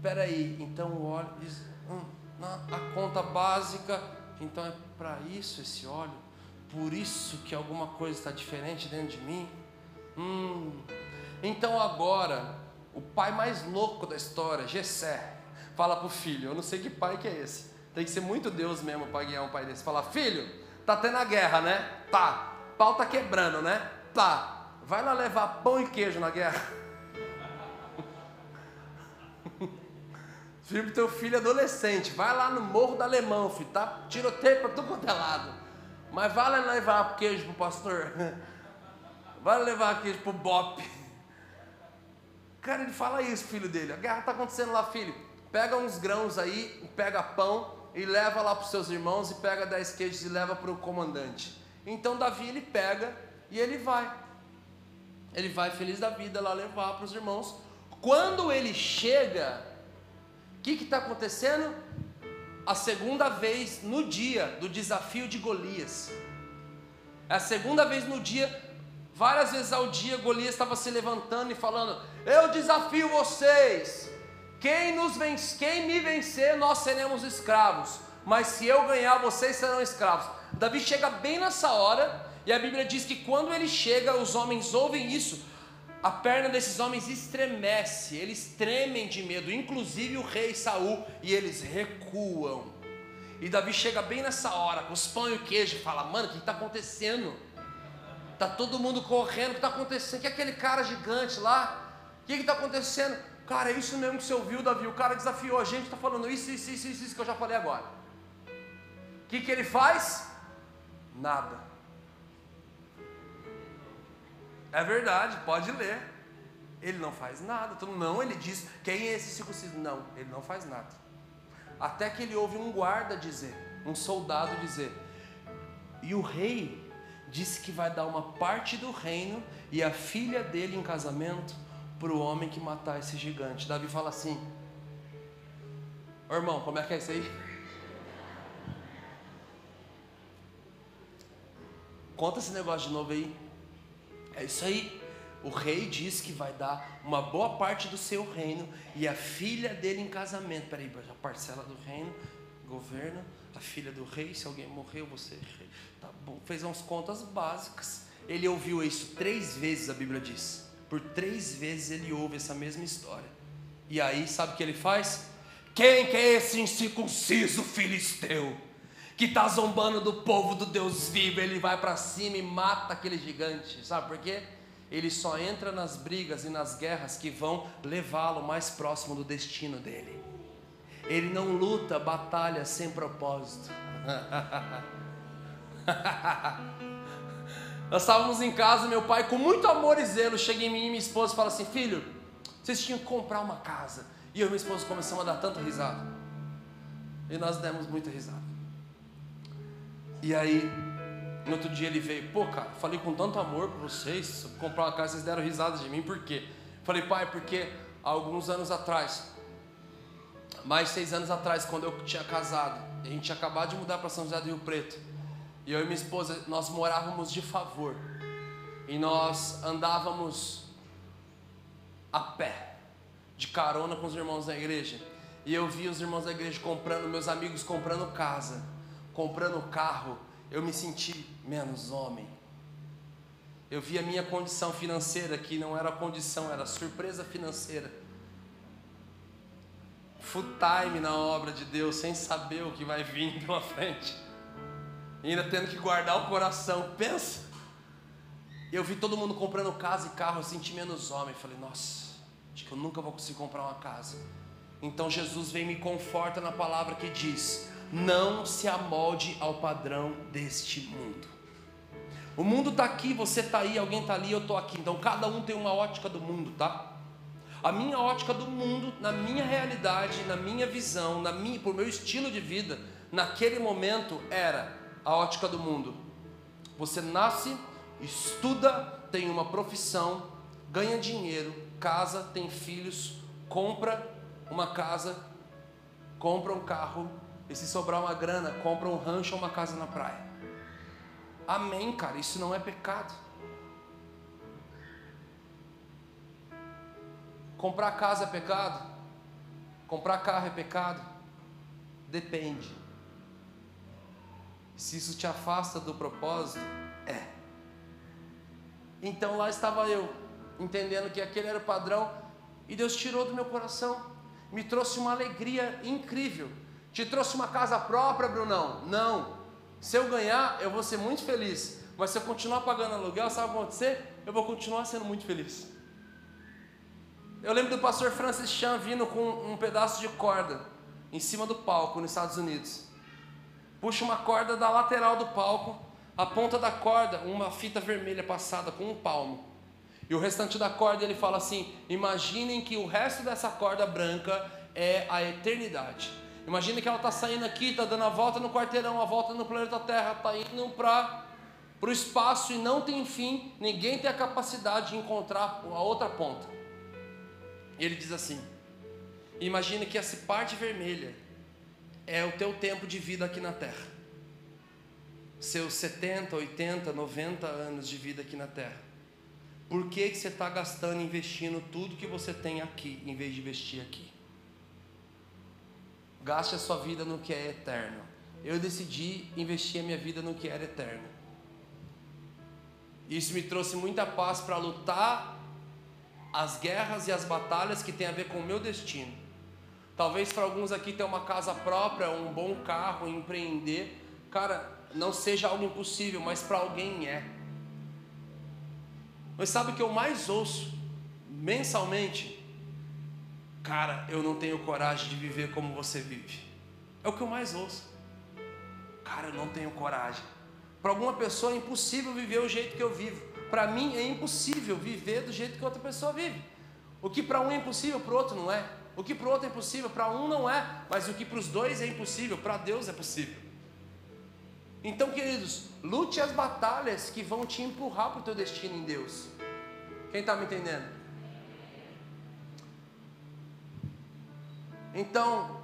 Espera aí, então o óleo diz, hum, a conta básica, então é para isso esse óleo? Por isso que alguma coisa está diferente dentro de mim? Hum. Então agora, o pai mais louco da história, Gessé, fala para o filho, eu não sei que pai que é esse. Tem que ser muito Deus mesmo para guiar um pai desse. Fala, filho, tá tendo a guerra, né? Tá pau tá quebrando, né? Tá. Vai lá levar pão e queijo na guerra. Filho pro teu filho adolescente. Vai lá no Morro do Alemão, filho. Tá tiroteio para tudo quanto é lado. Mas vai lá levar queijo pro pastor. [LAUGHS] Vai levar queijo pro Bop. Cara, ele fala isso, filho dele. A guerra tá acontecendo lá, filho. Pega uns grãos aí, pega pão e leva lá para os seus irmãos e pega dez queijos e leva para o comandante. Então Davi ele pega e ele vai. Ele vai feliz da vida lá levar para os irmãos. Quando ele chega, o que está acontecendo? A segunda vez no dia do desafio de Golias. É a segunda vez no dia, várias vezes ao dia, Golias estava se levantando e falando: Eu desafio vocês. Quem, nos vence, quem me vencer, nós seremos escravos. Mas se eu ganhar, vocês serão escravos. Davi chega bem nessa hora, e a Bíblia diz que quando ele chega, os homens ouvem isso, a perna desses homens estremece, eles tremem de medo, inclusive o rei Saul, e eles recuam. E Davi chega bem nessa hora, com os pão e o queijo, e fala: Mano, o que está acontecendo? Tá todo mundo correndo, o que está acontecendo? Que é aquele cara gigante lá? O que está acontecendo? Cara, é isso mesmo que você ouviu, Davi. O cara desafiou a gente, está falando isso, isso, isso, isso, isso que eu já falei agora. O que, que ele faz? Nada. É verdade, pode ler. Ele não faz nada. Então, não, ele diz: quem é esse circunciso? Não, ele não faz nada. Até que ele ouve um guarda dizer, um soldado dizer: e o rei disse que vai dar uma parte do reino e a filha dele em casamento para o homem que matar esse gigante. Davi fala assim: irmão, como é que é isso aí? Conta esse negócio de novo aí. É isso aí. O rei diz que vai dar uma boa parte do seu reino e a filha dele em casamento. Peraí, a parcela do reino, governo, a filha do rei, se alguém morreu, você é rei. Tá bom, fez umas contas básicas. Ele ouviu isso três vezes, a Bíblia diz. Por três vezes ele ouve essa mesma história. E aí, sabe o que ele faz? Quem que é esse incircunciso filisteu? Que está zombando do povo do Deus vivo, ele vai para cima e mata aquele gigante. Sabe por quê? ele só entra nas brigas e nas guerras que vão levá-lo mais próximo do destino dele. Ele não luta batalhas sem propósito. [LAUGHS] Nós estávamos em casa, meu pai, com muito amor e zelo, chega em mim e minha esposa fala assim: Filho, vocês tinham que comprar uma casa. E eu e minha esposa começamos a dar tanta risada. E nós demos muita risada. E aí, no outro dia ele veio, pô, cara, falei com tanto amor para vocês, comprar uma casa, vocês deram risada de mim, por quê? Falei, pai, porque há alguns anos atrás, mais seis anos atrás, quando eu tinha casado, a gente tinha acabado de mudar para São José do Rio Preto, e eu e minha esposa, nós morávamos de favor, e nós andávamos a pé, de carona com os irmãos da igreja, e eu vi os irmãos da igreja comprando, meus amigos comprando casa, comprando carro, eu me senti menos homem. Eu vi a minha condição financeira, que não era condição, era surpresa financeira. Full time na obra de Deus, sem saber o que vai vir [LAUGHS] pela frente. Ainda tendo que guardar o coração. Pensa. Eu vi todo mundo comprando casa e carro, eu senti menos homem. Falei, nossa, acho que eu nunca vou conseguir comprar uma casa. Então Jesus vem e me conforta na palavra que diz: não se amolde ao padrão deste mundo. O mundo está aqui, você está aí, alguém está ali, eu estou aqui. Então cada um tem uma ótica do mundo, tá? A minha ótica do mundo, na minha realidade, na minha visão, na minha, por meu estilo de vida, naquele momento era a ótica do mundo. Você nasce, estuda, tem uma profissão, ganha dinheiro, casa, tem filhos, compra uma casa, compra um carro, e se sobrar uma grana, compra um rancho ou uma casa na praia. Amém, cara. Isso não é pecado. Comprar casa é pecado? Comprar carro é pecado? Depende. Se isso te afasta do propósito, é. Então lá estava eu, entendendo que aquele era o padrão, e Deus tirou do meu coração, me trouxe uma alegria incrível te trouxe uma casa própria, Brunão? Não. Se eu ganhar, eu vou ser muito feliz. Mas se eu continuar pagando aluguel, sabe o que vai acontecer? Eu vou continuar sendo muito feliz. Eu lembro do pastor Francis Chan vindo com um pedaço de corda em cima do palco nos Estados Unidos. Puxa uma corda da lateral do palco, a ponta da corda, uma fita vermelha passada com um palmo. E o restante da corda ele fala assim: imaginem que o resto dessa corda branca é a eternidade. Imagina que ela está saindo aqui, está dando a volta no quarteirão, a volta no planeta Terra, está indo para o espaço e não tem fim, ninguém tem a capacidade de encontrar a outra ponta. Ele diz assim: Imagina que essa parte vermelha é o teu tempo de vida aqui na Terra. Seus 70, 80, 90 anos de vida aqui na Terra. Por que, que você está gastando, investindo tudo que você tem aqui, em vez de investir aqui? Gaste a sua vida no que é eterno. Eu decidi investir a minha vida no que era eterno. Isso me trouxe muita paz para lutar as guerras e as batalhas que têm a ver com o meu destino. Talvez para alguns aqui ter uma casa própria, um bom carro, empreender, cara, não seja algo impossível, mas para alguém é. Mas sabe o que eu mais ouço mensalmente? Cara, eu não tenho coragem de viver como você vive. É o que eu mais ouço. Cara, eu não tenho coragem. Para alguma pessoa é impossível viver o jeito que eu vivo. Para mim é impossível viver do jeito que outra pessoa vive. O que para um é impossível, para o outro não é. O que para o outro é impossível, para um não é. Mas o que para os dois é impossível, para Deus é possível. Então, queridos, lute as batalhas que vão te empurrar para o teu destino em Deus. Quem está me entendendo? Então,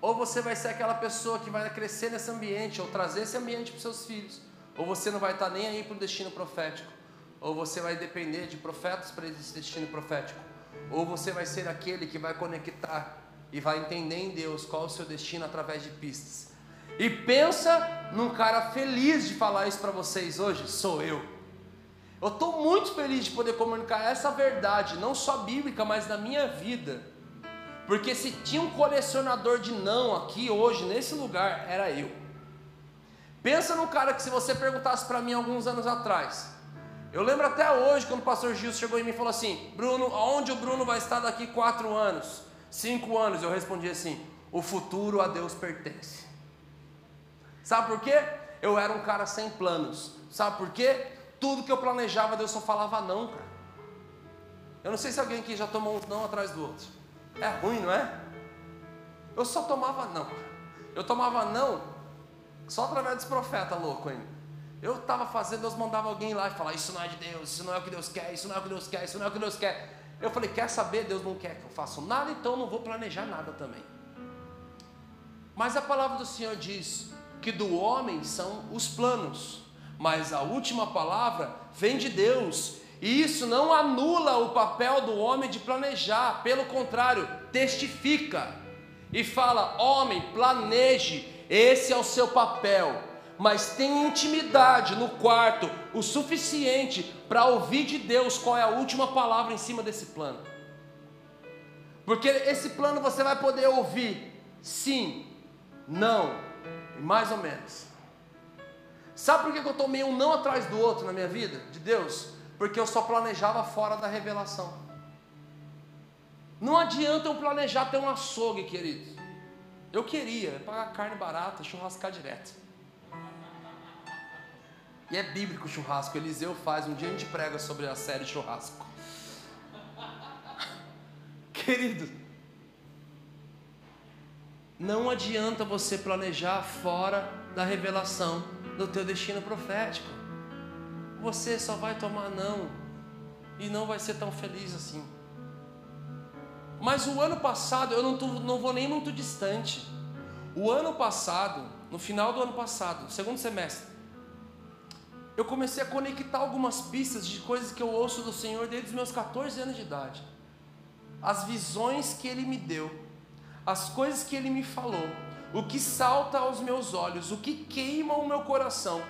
ou você vai ser aquela pessoa que vai crescer nesse ambiente, ou trazer esse ambiente para seus filhos, ou você não vai estar nem aí para o destino profético, ou você vai depender de profetas para esse destino profético, ou você vai ser aquele que vai conectar e vai entender em Deus qual é o seu destino através de pistas. E pensa num cara feliz de falar isso para vocês hoje, sou eu. Eu estou muito feliz de poder comunicar essa verdade, não só bíblica, mas na minha vida porque se tinha um colecionador de não aqui hoje, nesse lugar, era eu. Pensa no cara que se você perguntasse para mim alguns anos atrás. Eu lembro até hoje quando o pastor Gil chegou em mim e falou assim: Bruno, aonde o Bruno vai estar daqui quatro anos? Cinco anos? Eu respondi assim: o futuro a Deus pertence. Sabe por quê? Eu era um cara sem planos. Sabe por quê? Tudo que eu planejava, Deus só falava não, cara. Eu não sei se alguém aqui já tomou um não atrás do outro. É ruim, não é? Eu só tomava não. Eu tomava não só através dos profetas louco ainda. Eu estava fazendo, Deus mandava alguém lá e falar: Isso não é de Deus, isso não é o que Deus quer, isso não é o que Deus quer, isso não é o que Deus quer. Eu falei: Quer saber? Deus não quer que eu faça nada, então não vou planejar nada também. Mas a palavra do Senhor diz que do homem são os planos, mas a última palavra vem de Deus e isso não anula o papel do homem de planejar, pelo contrário, testifica e fala: homem, planeje, esse é o seu papel, mas tenha intimidade no quarto o suficiente para ouvir de Deus qual é a última palavra em cima desse plano. Porque esse plano você vai poder ouvir sim, não, mais ou menos. Sabe por que eu tomei um não atrás do outro na minha vida, de Deus? Porque eu só planejava fora da revelação. Não adianta eu planejar ter um açougue, queridos. Eu queria pagar carne barata, churrascar direto. E é bíblico o churrasco. Eliseu faz, um dia a gente prega sobre a série churrasco. [LAUGHS] Querido, não adianta você planejar fora da revelação do teu destino profético você só vai tomar não e não vai ser tão feliz assim. Mas o ano passado, eu não, tô, não vou nem muito distante. O ano passado, no final do ano passado, segundo semestre, eu comecei a conectar algumas pistas de coisas que eu ouço do Senhor desde os meus 14 anos de idade. As visões que Ele me deu, as coisas que Ele me falou, o que salta aos meus olhos, o que queima o meu coração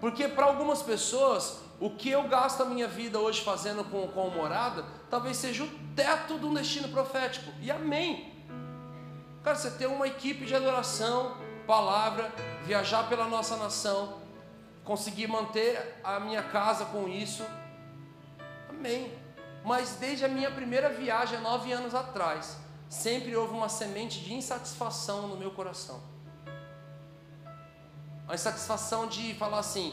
porque para algumas pessoas, o que eu gasto a minha vida hoje fazendo com, morada, talvez seja o teto de um destino profético. E amém. Cara, você ter uma equipe de adoração, palavra, viajar pela nossa nação, conseguir manter a minha casa com isso. Amém. Mas desde a minha primeira viagem, nove anos atrás, sempre houve uma semente de insatisfação no meu coração a insatisfação de falar assim: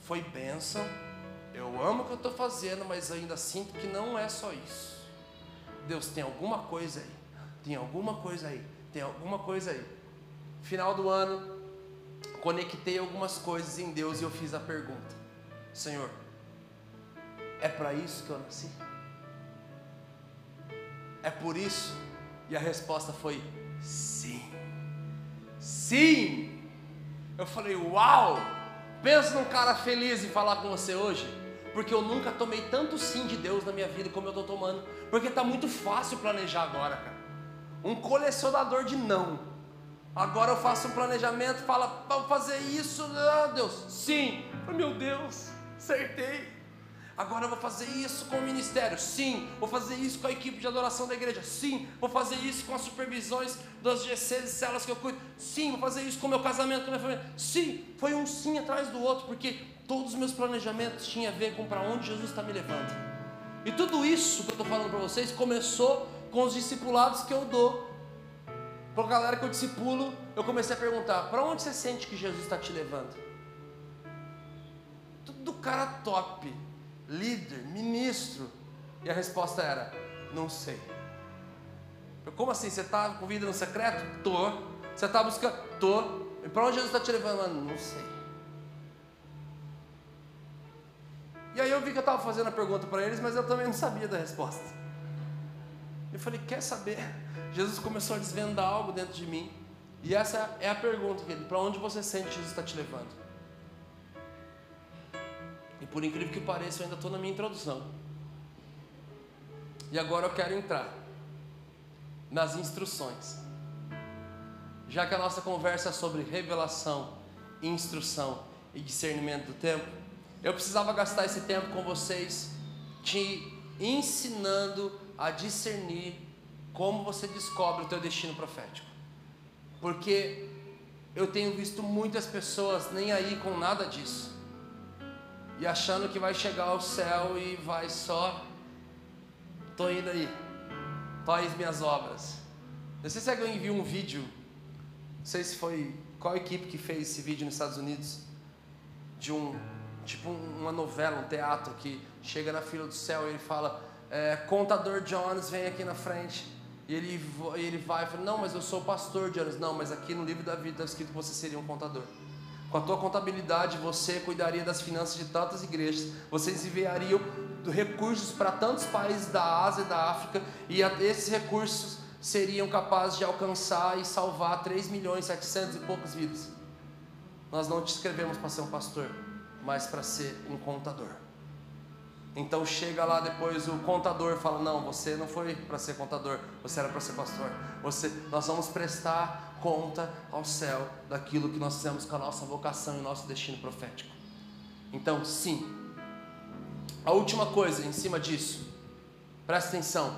foi bênção, eu amo o que eu estou fazendo, mas ainda sinto que não é só isso. Deus tem alguma coisa aí, tem alguma coisa aí, tem alguma coisa aí. Final do ano, conectei algumas coisas em Deus e eu fiz a pergunta: Senhor, é para isso que eu nasci? É por isso? E a resposta foi: sim. Sim, eu falei, uau! Pensa num cara feliz em falar com você hoje. Porque eu nunca tomei tanto sim de Deus na minha vida como eu estou tomando. Porque está muito fácil planejar agora, cara. Um colecionador de não. Agora eu faço um planejamento, fala, vamos fazer isso, ah, Deus, sim. Meu Deus, acertei. Agora eu vou fazer isso com o ministério. Sim. Vou fazer isso com a equipe de adoração da igreja. Sim. Vou fazer isso com as supervisões das GCs e celas que eu cuido. Sim. Vou fazer isso com o meu casamento, com a minha família. Sim. Foi um sim atrás do outro, porque todos os meus planejamentos tinham a ver com para onde Jesus está me levando. E tudo isso que eu estou falando para vocês começou com os discipulados que eu dou. Para a galera que eu discipulo, eu comecei a perguntar: para onde você sente que Jesus está te levando? Tudo cara top líder, ministro? E a resposta era: não sei. Eu, Como assim? Você está com vida no secreto? Tô. Você está buscando? Tô. E para onde Jesus está te levando? Mano, não sei. E aí eu vi que eu estava fazendo a pergunta para eles, mas eu também não sabia da resposta. Eu falei, quer saber? Jesus começou a desvendar algo dentro de mim. E essa é a pergunta, querido. Para onde você sente que Jesus está te levando? E por incrível que pareça, eu ainda estou na minha introdução. E agora eu quero entrar nas instruções. Já que a nossa conversa é sobre revelação, instrução e discernimento do tempo, eu precisava gastar esse tempo com vocês, te ensinando a discernir como você descobre o teu destino profético. Porque eu tenho visto muitas pessoas nem aí com nada disso e achando que vai chegar ao céu e vai só. Tô indo aí, faz minhas obras. Não sei se alguém viu um vídeo, não sei se foi qual equipe que fez esse vídeo nos Estados Unidos, de um tipo uma novela, um teatro que chega na fila do céu e ele fala: é, Contador Jones, vem aqui na frente. E ele, ele vai e fala: Não, mas eu sou pastor Jones. Não, mas aqui no livro da vida está escrito que você seria um contador. Com a tua contabilidade, você cuidaria das finanças de tantas igrejas, vocês enviariam recursos para tantos países da Ásia e da África, e esses recursos seriam capazes de alcançar e salvar 3 milhões e 700 e poucas vidas. Nós não te escrevemos para ser um pastor, mas para ser um contador. Então chega lá depois o contador fala: "Não, você não foi para ser contador, você era para ser pastor. Você, nós vamos prestar conta ao céu daquilo que nós fizemos com a nossa vocação e nosso destino profético. Então, sim. A última coisa em cima disso, presta atenção.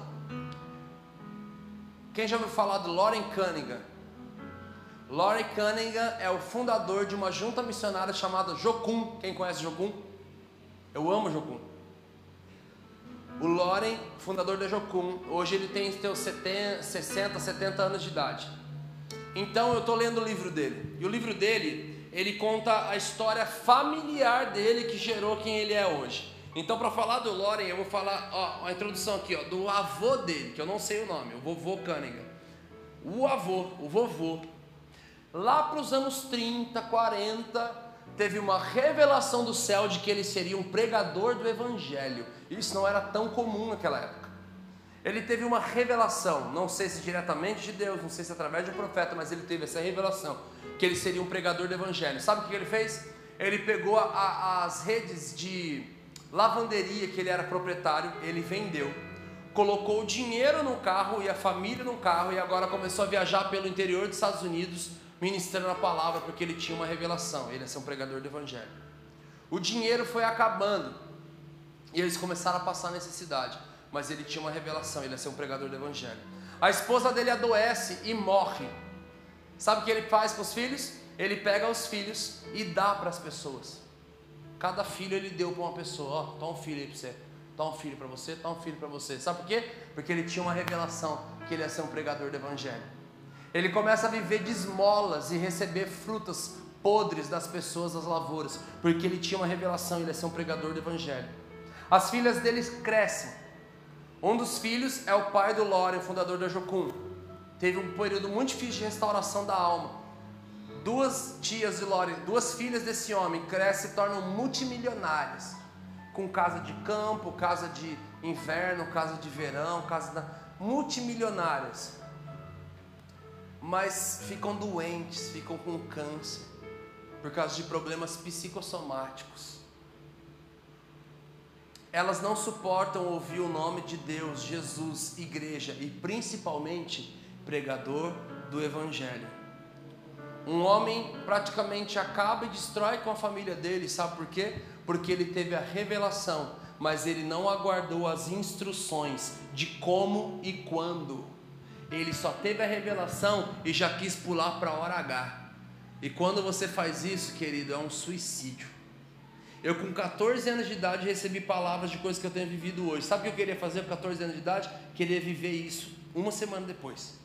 Quem já ouviu falar do Loren Cunningham? Loren Cunningham é o fundador de uma junta missionária chamada Jocum. Quem conhece Jocum? Eu amo Jocum. O Loren, fundador da Jocum, hoje ele tem seus 60, 70 anos de idade. Então eu estou lendo o livro dele. E o livro dele, ele conta a história familiar dele que gerou quem ele é hoje. Então, para falar do Loren, eu vou falar ó, a introdução aqui, ó, do avô dele, que eu não sei o nome, o vovô Cunningham. O avô, o vovô, lá para os anos 30, 40, teve uma revelação do céu de que ele seria um pregador do evangelho. Isso não era tão comum naquela época. Ele teve uma revelação, não sei se diretamente de Deus, não sei se através de um profeta, mas ele teve essa revelação, que ele seria um pregador do evangelho. Sabe o que ele fez? Ele pegou a, a, as redes de lavanderia que ele era proprietário, ele vendeu, colocou o dinheiro no carro e a família no carro e agora começou a viajar pelo interior dos Estados Unidos ministrando a palavra porque ele tinha uma revelação, ele ia ser um pregador do evangelho. O dinheiro foi acabando e eles começaram a passar necessidade mas ele tinha uma revelação, ele ia ser um pregador do evangelho. A esposa dele adoece e morre. Sabe o que ele faz com os filhos? Ele pega os filhos e dá para as pessoas. Cada filho ele deu para uma pessoa. Ó, toma um filho aí para você. Toma um filho para você, toma um filho para você. Sabe por quê? Porque ele tinha uma revelação que ele ia ser um pregador do evangelho. Ele começa a viver de esmolas e receber frutas podres das pessoas das lavouras, porque ele tinha uma revelação, ele ia ser um pregador do evangelho. As filhas dele crescem um dos filhos é o pai do Loren, fundador da Jocum. Teve um período muito difícil de restauração da alma. Duas tias de Loren, duas filhas desse homem crescem e tornam multimilionárias. Com casa de campo, casa de inverno, casa de verão, casa da... multimilionárias. Mas ficam doentes, ficam com câncer por causa de problemas psicossomáticos elas não suportam ouvir o nome de Deus, Jesus, igreja e principalmente pregador do Evangelho. Um homem praticamente acaba e destrói com a família dele, sabe por quê? Porque ele teve a revelação mas ele não aguardou as instruções de como e quando. Ele só teve a revelação e já quis pular para a hora H. E quando você faz isso, querido, é um suicídio. Eu, com 14 anos de idade, recebi palavras de coisas que eu tenho vivido hoje. Sabe o que eu queria fazer com 14 anos de idade? Queria viver isso uma semana depois.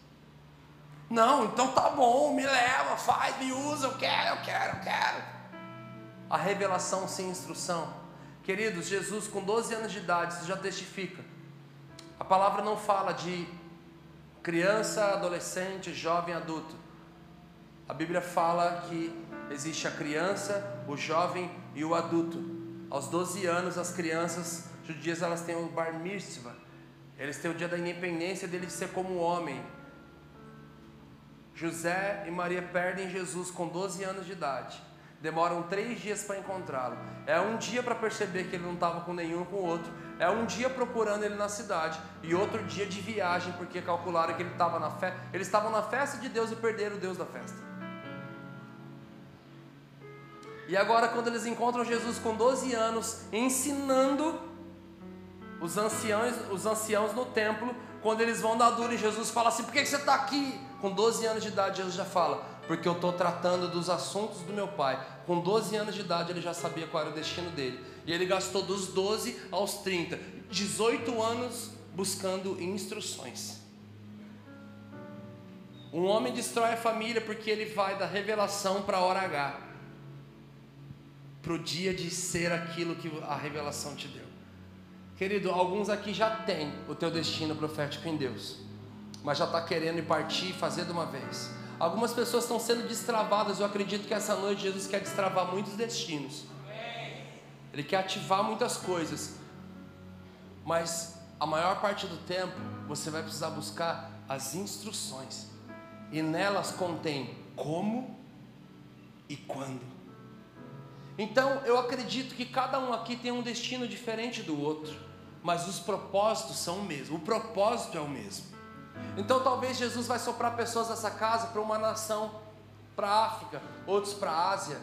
Não, então tá bom, me leva, faz, me usa, eu quero, eu quero, eu quero. A revelação sem instrução. Queridos, Jesus com 12 anos de idade, isso já testifica. A palavra não fala de criança, adolescente, jovem, adulto. A Bíblia fala que existe a criança, o jovem e o adulto. Aos 12 anos, as crianças judias elas têm o bar mitzvah. Eles têm o dia da independência deles de ser como homem. José e Maria perdem Jesus com 12 anos de idade. Demoram três dias para encontrá-lo. É um dia para perceber que ele não estava com nenhum com o outro. É um dia procurando ele na cidade. E outro dia de viagem, porque calcularam que ele estava na festa. Eles estavam na festa de Deus e perderam o Deus da festa. E agora, quando eles encontram Jesus com 12 anos, ensinando os anciãos, os anciãos no templo, quando eles vão dar dura e Jesus fala assim: Por que você está aqui? Com 12 anos de idade, Jesus já fala: Porque eu estou tratando dos assuntos do meu pai. Com 12 anos de idade, ele já sabia qual era o destino dele. E ele gastou dos 12 aos 30, 18 anos buscando instruções. Um homem destrói a família porque ele vai da revelação para a hora H para o dia de ser aquilo que a revelação te deu. Querido, alguns aqui já têm o teu destino profético em Deus, mas já está querendo ir partir e fazer de uma vez. Algumas pessoas estão sendo destravadas. Eu acredito que essa noite Jesus quer destravar muitos destinos. Ele quer ativar muitas coisas. Mas a maior parte do tempo você vai precisar buscar as instruções. E nelas contém como e quando. Então eu acredito que cada um aqui tem um destino diferente do outro, mas os propósitos são o mesmo. O propósito é o mesmo. Então talvez Jesus vai soprar pessoas dessa casa para uma nação, para a África, outros para a Ásia,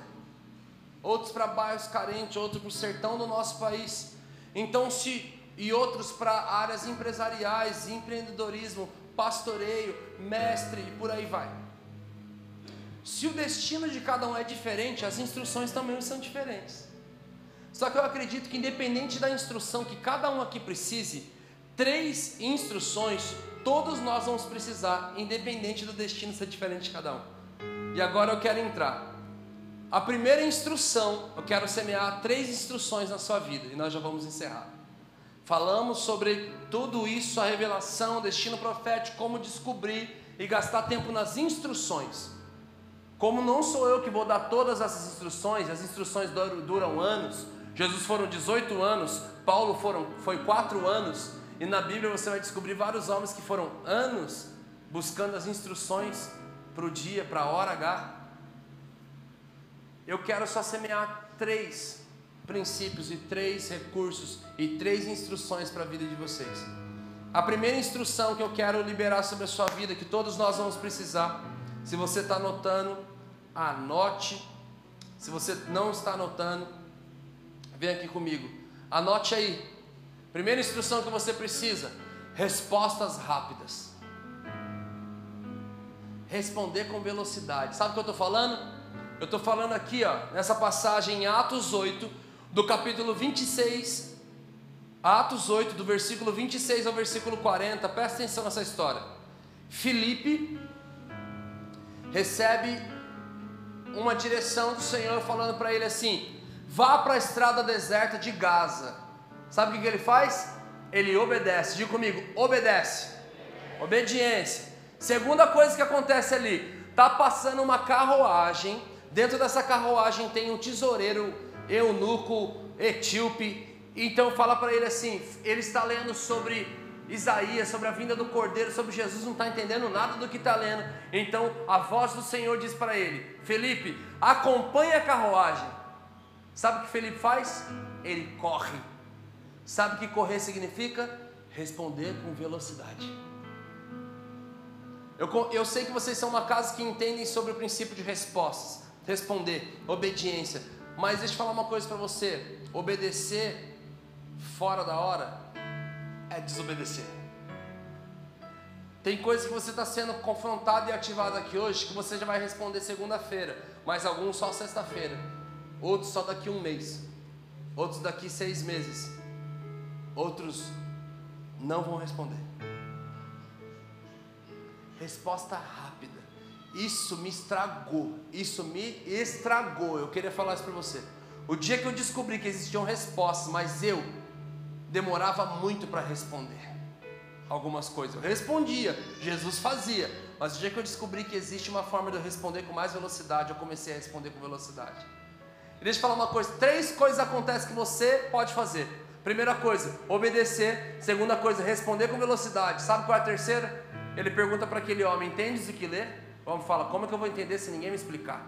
outros para bairros carentes, outros para o sertão do nosso país. Então se e outros para áreas empresariais, empreendedorismo, pastoreio, mestre e por aí vai. Se o destino de cada um é diferente, as instruções também são diferentes. Só que eu acredito que, independente da instrução que cada um aqui precise, três instruções todos nós vamos precisar, independente do destino ser diferente de cada um. E agora eu quero entrar. A primeira instrução, eu quero semear três instruções na sua vida, e nós já vamos encerrar. Falamos sobre tudo isso, a revelação, o destino profético, como descobrir e gastar tempo nas instruções. Como não sou eu que vou dar todas essas instruções, as instruções duram, anos. Jesus foram 18 anos, Paulo foram, foi 4 anos, e na Bíblia você vai descobrir vários homens que foram anos buscando as instruções para o dia, para a hora H. Eu quero só semear três princípios e três recursos e três instruções para a vida de vocês. A primeira instrução que eu quero liberar sobre a sua vida, que todos nós vamos precisar, se você está anotando, anote. Se você não está anotando, vem aqui comigo. Anote aí. Primeira instrução que você precisa: respostas rápidas. Responder com velocidade. Sabe o que eu estou falando? Eu estou falando aqui, ó, nessa passagem em Atos 8, do capítulo 26, Atos 8, do versículo 26 ao versículo 40. Presta atenção nessa história. Filipe recebe uma direção do Senhor falando para ele assim: vá para a estrada deserta de Gaza. Sabe o que, ele faz? Ele obedece. Diga comigo: obedece. Obediência. Segunda coisa que acontece ali: tá passando uma carruagem. Dentro dessa carruagem tem um tesoureiro eunuco etíope. Então fala para ele assim: ele está lendo sobre Isaías, sobre a vinda do Cordeiro, sobre Jesus, não está entendendo nada do que está lendo. Então a voz do Senhor diz para ele: Felipe, acompanhe a carruagem. Sabe o que Felipe faz? Ele corre. Sabe o que correr significa? Responder com velocidade. Eu, eu sei que vocês são uma casa que entendem sobre o princípio de respostas, responder, obediência. Mas deixa eu falar uma coisa para você: obedecer fora da hora é desobedecer. Tem coisas que você está sendo confrontado e ativado aqui hoje que você já vai responder segunda-feira, mas alguns só sexta-feira, outros só daqui um mês, outros daqui seis meses, outros não vão responder. Resposta rápida. Isso me estragou. Isso me estragou. Eu queria falar isso para você. O dia que eu descobri que existiam respostas, mas eu demorava muito para responder algumas coisas. Eu respondia, Jesus fazia, mas o dia que eu descobri que existe uma forma de eu responder com mais velocidade, eu comecei a responder com velocidade. E deixa eu falar uma coisa: três coisas acontecem que você pode fazer. Primeira coisa, obedecer. Segunda coisa, responder com velocidade. Sabe qual é a terceira? Ele pergunta para aquele homem: Entendes o que lê? Vamos falar: Como é que eu vou entender se ninguém me explicar?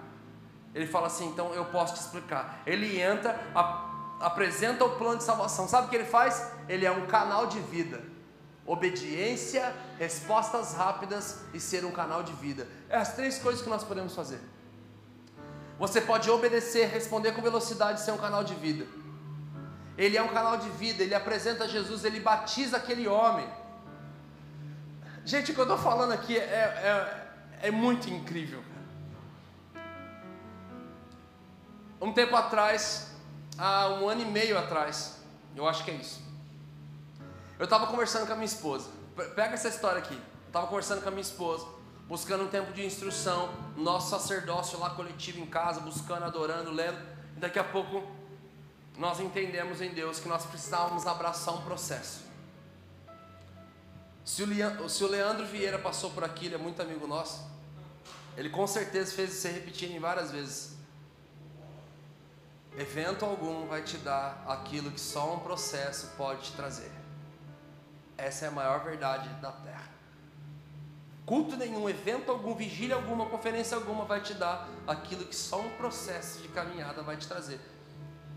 Ele fala assim: Então eu posso te explicar. Ele entra, a, apresenta o plano de salvação. Sabe o que ele faz? Ele é um canal de vida. Obediência, respostas rápidas e ser um canal de vida. É as três coisas que nós podemos fazer. Você pode obedecer, responder com velocidade ser um canal de vida. Ele é um canal de vida, ele apresenta Jesus, ele batiza aquele homem. Gente, o que eu estou falando aqui é, é, é muito incrível. Um tempo atrás, há um ano e meio atrás, eu acho que é isso. Eu estava conversando com a minha esposa. Pega essa história aqui. Estava conversando com a minha esposa, buscando um tempo de instrução, nosso sacerdócio lá coletivo em casa, buscando, adorando, lendo. E daqui a pouco nós entendemos em Deus que nós precisávamos abraçar um processo. Se o, Leandro, Vieira passou por aqui, ele é muito amigo nosso. Ele com certeza fez isso repetirem várias vezes. Evento algum vai te dar aquilo que só um processo pode te trazer. Essa é a maior verdade da terra. Culto nenhum, evento algum, vigília alguma, conferência alguma vai te dar aquilo que só um processo de caminhada vai te trazer.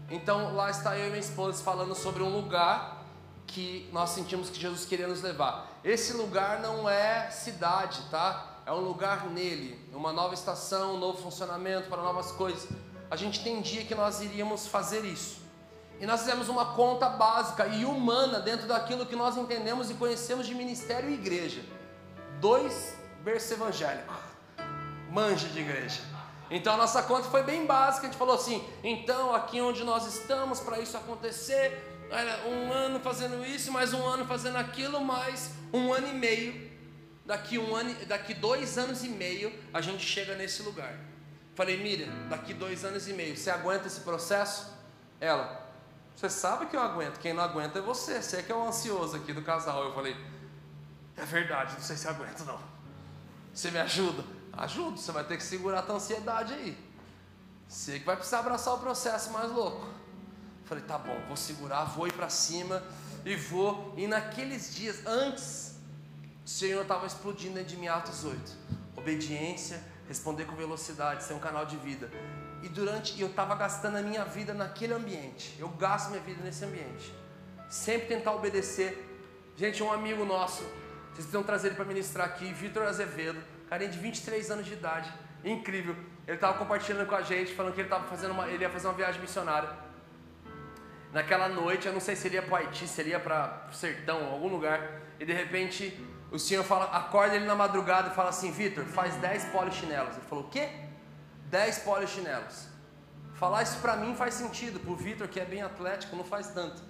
Então lá está eu e minha esposa falando sobre um lugar que nós sentimos que Jesus queria nos levar. Esse lugar não é cidade, tá? É um lugar nele, uma nova estação, um novo funcionamento para novas coisas. A gente entendia que nós iríamos fazer isso. E nós fizemos uma conta básica e humana dentro daquilo que nós entendemos e conhecemos de ministério e igreja. Dois berço evangélico. Manja de igreja. Então a nossa conta foi bem básica, a gente falou assim: então aqui onde nós estamos para isso acontecer, um ano fazendo isso, mais um ano fazendo aquilo, mais um ano e meio. Daqui um ano, daqui dois anos e meio a gente chega nesse lugar. Falei, Miriam, daqui dois anos e meio, você aguenta esse processo? Ela, você sabe que eu aguento, quem não aguenta é você, você é que é o ansioso aqui do casal. Eu falei, é verdade, não sei se aguento não. Você me ajuda? Ajudo, você vai ter que segurar a tua ansiedade aí. Você que vai precisar abraçar o processo mais louco. Falei, tá bom, vou segurar, vou ir para cima e vou. E naqueles dias, antes, o Senhor estava explodindo dentro de mim, Atos 8. Obediência, responder com velocidade, ser um canal de vida. E durante, eu estava gastando a minha vida naquele ambiente. Eu gasto minha vida nesse ambiente. Sempre tentar obedecer. Gente, um amigo nosso, vocês precisam trazer ele para ministrar aqui, Vitor Azevedo, carinha de 23 anos de idade, incrível. Ele estava compartilhando com a gente, falando que ele estava fazendo uma, ele ia fazer uma viagem missionária naquela noite, eu não sei se ele ia para Haiti, se ele ia para o sertão, algum lugar, e de repente o senhor fala, acorda ele na madrugada e fala assim, Vitor, faz 10 polichinelos. Ele falou, o quê? 10 polichinelos. Falar isso para mim faz sentido, para o Vitor que é bem atlético não faz tanto.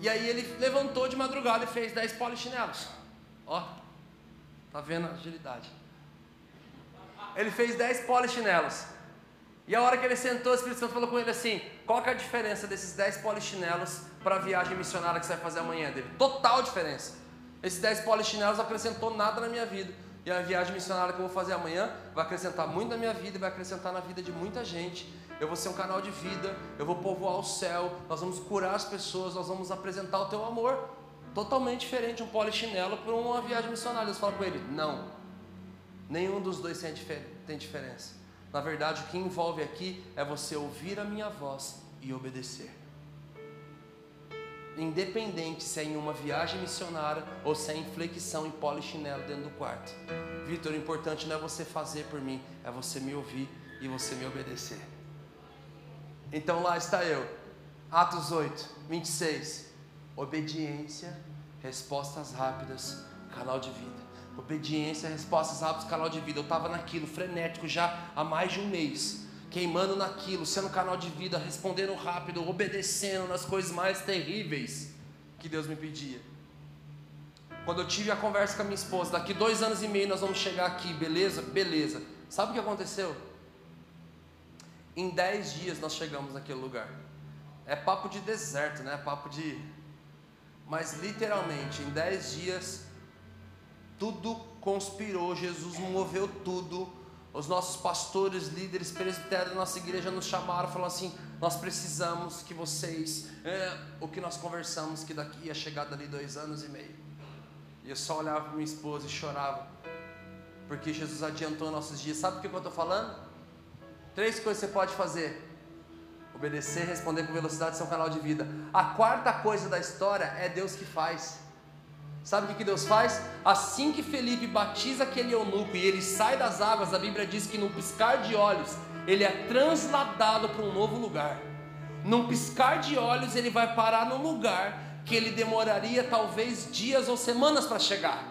E aí ele levantou de madrugada e fez 10 polichinelos. Ó, tá vendo a agilidade. Ele fez 10 polichinelos. E a hora que ele sentou, o Espírito Santo falou com ele assim: qual é a diferença desses 10 polichinelos para a viagem missionária que você vai fazer amanhã dele? Total diferença. Esses 10 polichinelos acrescentou nada na minha vida. E a viagem missionária que eu vou fazer amanhã vai acrescentar muito na minha vida e vai acrescentar na vida de muita gente. Eu vou ser um canal de vida, eu vou povoar o céu, nós vamos curar as pessoas, nós vamos apresentar o teu amor. Totalmente diferente um polichinelo para uma viagem missionária. Deus fala com ele: não, nenhum dos dois tem diferença. Na verdade, o que envolve aqui é você ouvir a minha voz e obedecer. Independente se é em uma viagem missionária ou se é em flexão em polichinelo dentro do quarto. Vitor, o importante não é você fazer por mim, é você me ouvir e você me obedecer. Então lá está eu, Atos 8, 26. Obediência, respostas rápidas, canal de vida. Obediência, respostas rápidas, canal de vida. Eu estava naquilo, frenético já há mais de um mês, queimando naquilo, sendo canal de vida, respondendo rápido, obedecendo nas coisas mais terríveis que Deus me pedia. Quando eu tive a conversa com a minha esposa, daqui dois anos e meio nós vamos chegar aqui, beleza? Beleza. Sabe o que aconteceu? Em dez dias nós chegamos naquele lugar. É papo de deserto, né? Papo de. Mas literalmente, em dez dias, tudo conspirou, Jesus moveu tudo. Os nossos pastores, líderes, presbitérios da nossa igreja nos chamaram, falaram assim: Nós precisamos que vocês. É, o que nós conversamos, que daqui ia chegar dali dois anos e meio. E eu só olhava para minha esposa e chorava, porque Jesus adiantou nossos dias. Sabe o que eu estou falando? Três coisas você pode fazer: obedecer, responder com velocidade, seu canal de vida. A quarta coisa da história é Deus que faz. Sabe o que Deus faz? Assim que Felipe batiza aquele eunuco e ele sai das águas, a Bíblia diz que num piscar de olhos ele é transladado para um novo lugar. Num piscar de olhos ele vai parar num lugar que ele demoraria talvez dias ou semanas para chegar.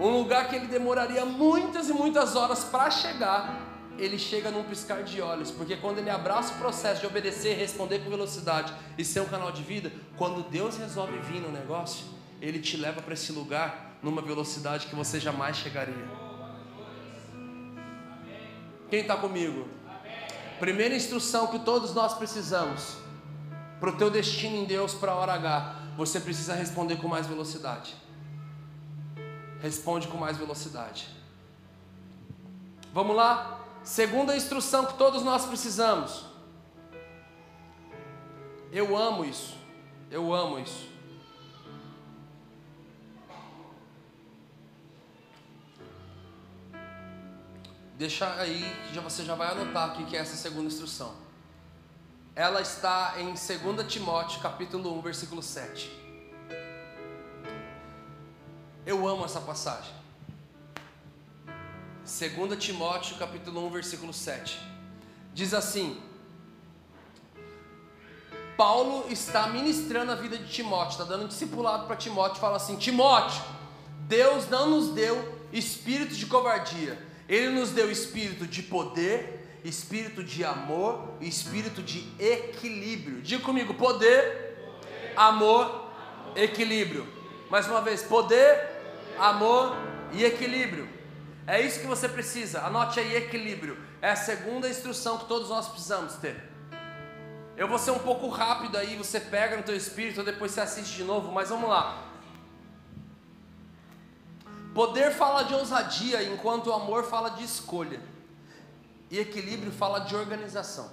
Um lugar que ele demoraria muitas e muitas horas para chegar, ele chega num piscar de olhos, porque quando ele abraça o processo de obedecer, responder com velocidade e ser um canal de vida, quando Deus resolve vir no negócio, ele te leva para esse lugar numa velocidade que você jamais chegaria. Quem está comigo? Primeira instrução que todos nós precisamos para o teu destino em Deus para a hora H, você precisa responder com mais velocidade. Responde com mais velocidade. Vamos lá? Segunda instrução que todos nós precisamos. Eu amo isso. Eu amo isso. Deixa aí que você já vai anotar aqui que é essa segunda instrução. Ela está em 2 Timóteo, capítulo 1, versículo 7. Eu amo essa passagem. 2 Timóteo capítulo 1, versículo 7. Diz assim: Paulo está ministrando a vida de Timóteo, está dando um discipulado para Timóteo, fala assim: Timóteo, Deus não nos deu espírito de covardia, Ele nos deu espírito de poder, espírito de amor e espírito de equilíbrio. Diga comigo: poder, poder. Amor, amor, equilíbrio. Mais uma vez: poder, poder. amor e equilíbrio. É isso que você precisa. Anote aí equilíbrio. É a segunda instrução que todos nós precisamos ter. Eu vou ser um pouco rápido aí, você pega no teu espírito, depois você assiste de novo, mas vamos lá. Poder fala de ousadia, enquanto o amor fala de escolha. E equilíbrio fala de organização.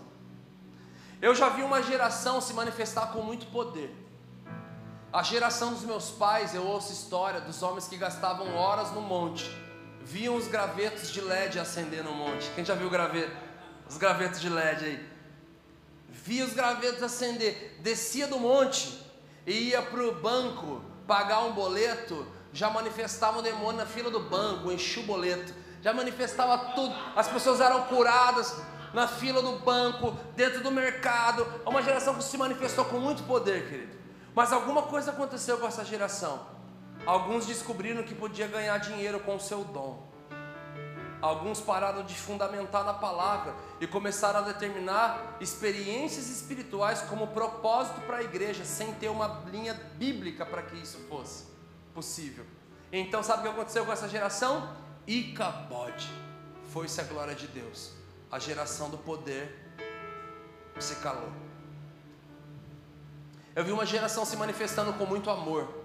Eu já vi uma geração se manifestar com muito poder. A geração dos meus pais, eu ouço história dos homens que gastavam horas no monte viam os gravetos de LED acender no monte. Quem já viu graveto? Os gravetos de LED aí. Via os gravetos acender, descia do monte e ia para o banco pagar um boleto, já manifestava o demônio na fila do banco, enchia o boleto, já manifestava tudo. As pessoas eram curadas na fila do banco, dentro do mercado. É uma geração que se manifestou com muito poder, querido. Mas alguma coisa aconteceu com essa geração Alguns descobriram que podia ganhar dinheiro com o seu dom. Alguns pararam de fundamentar na palavra e começaram a determinar experiências espirituais como propósito para a igreja, sem ter uma linha bíblica para que isso fosse possível. Então, sabe o que aconteceu com essa geração? Icabode. Foi-se a glória de Deus. A geração do poder se calou. Eu vi uma geração se manifestando com muito amor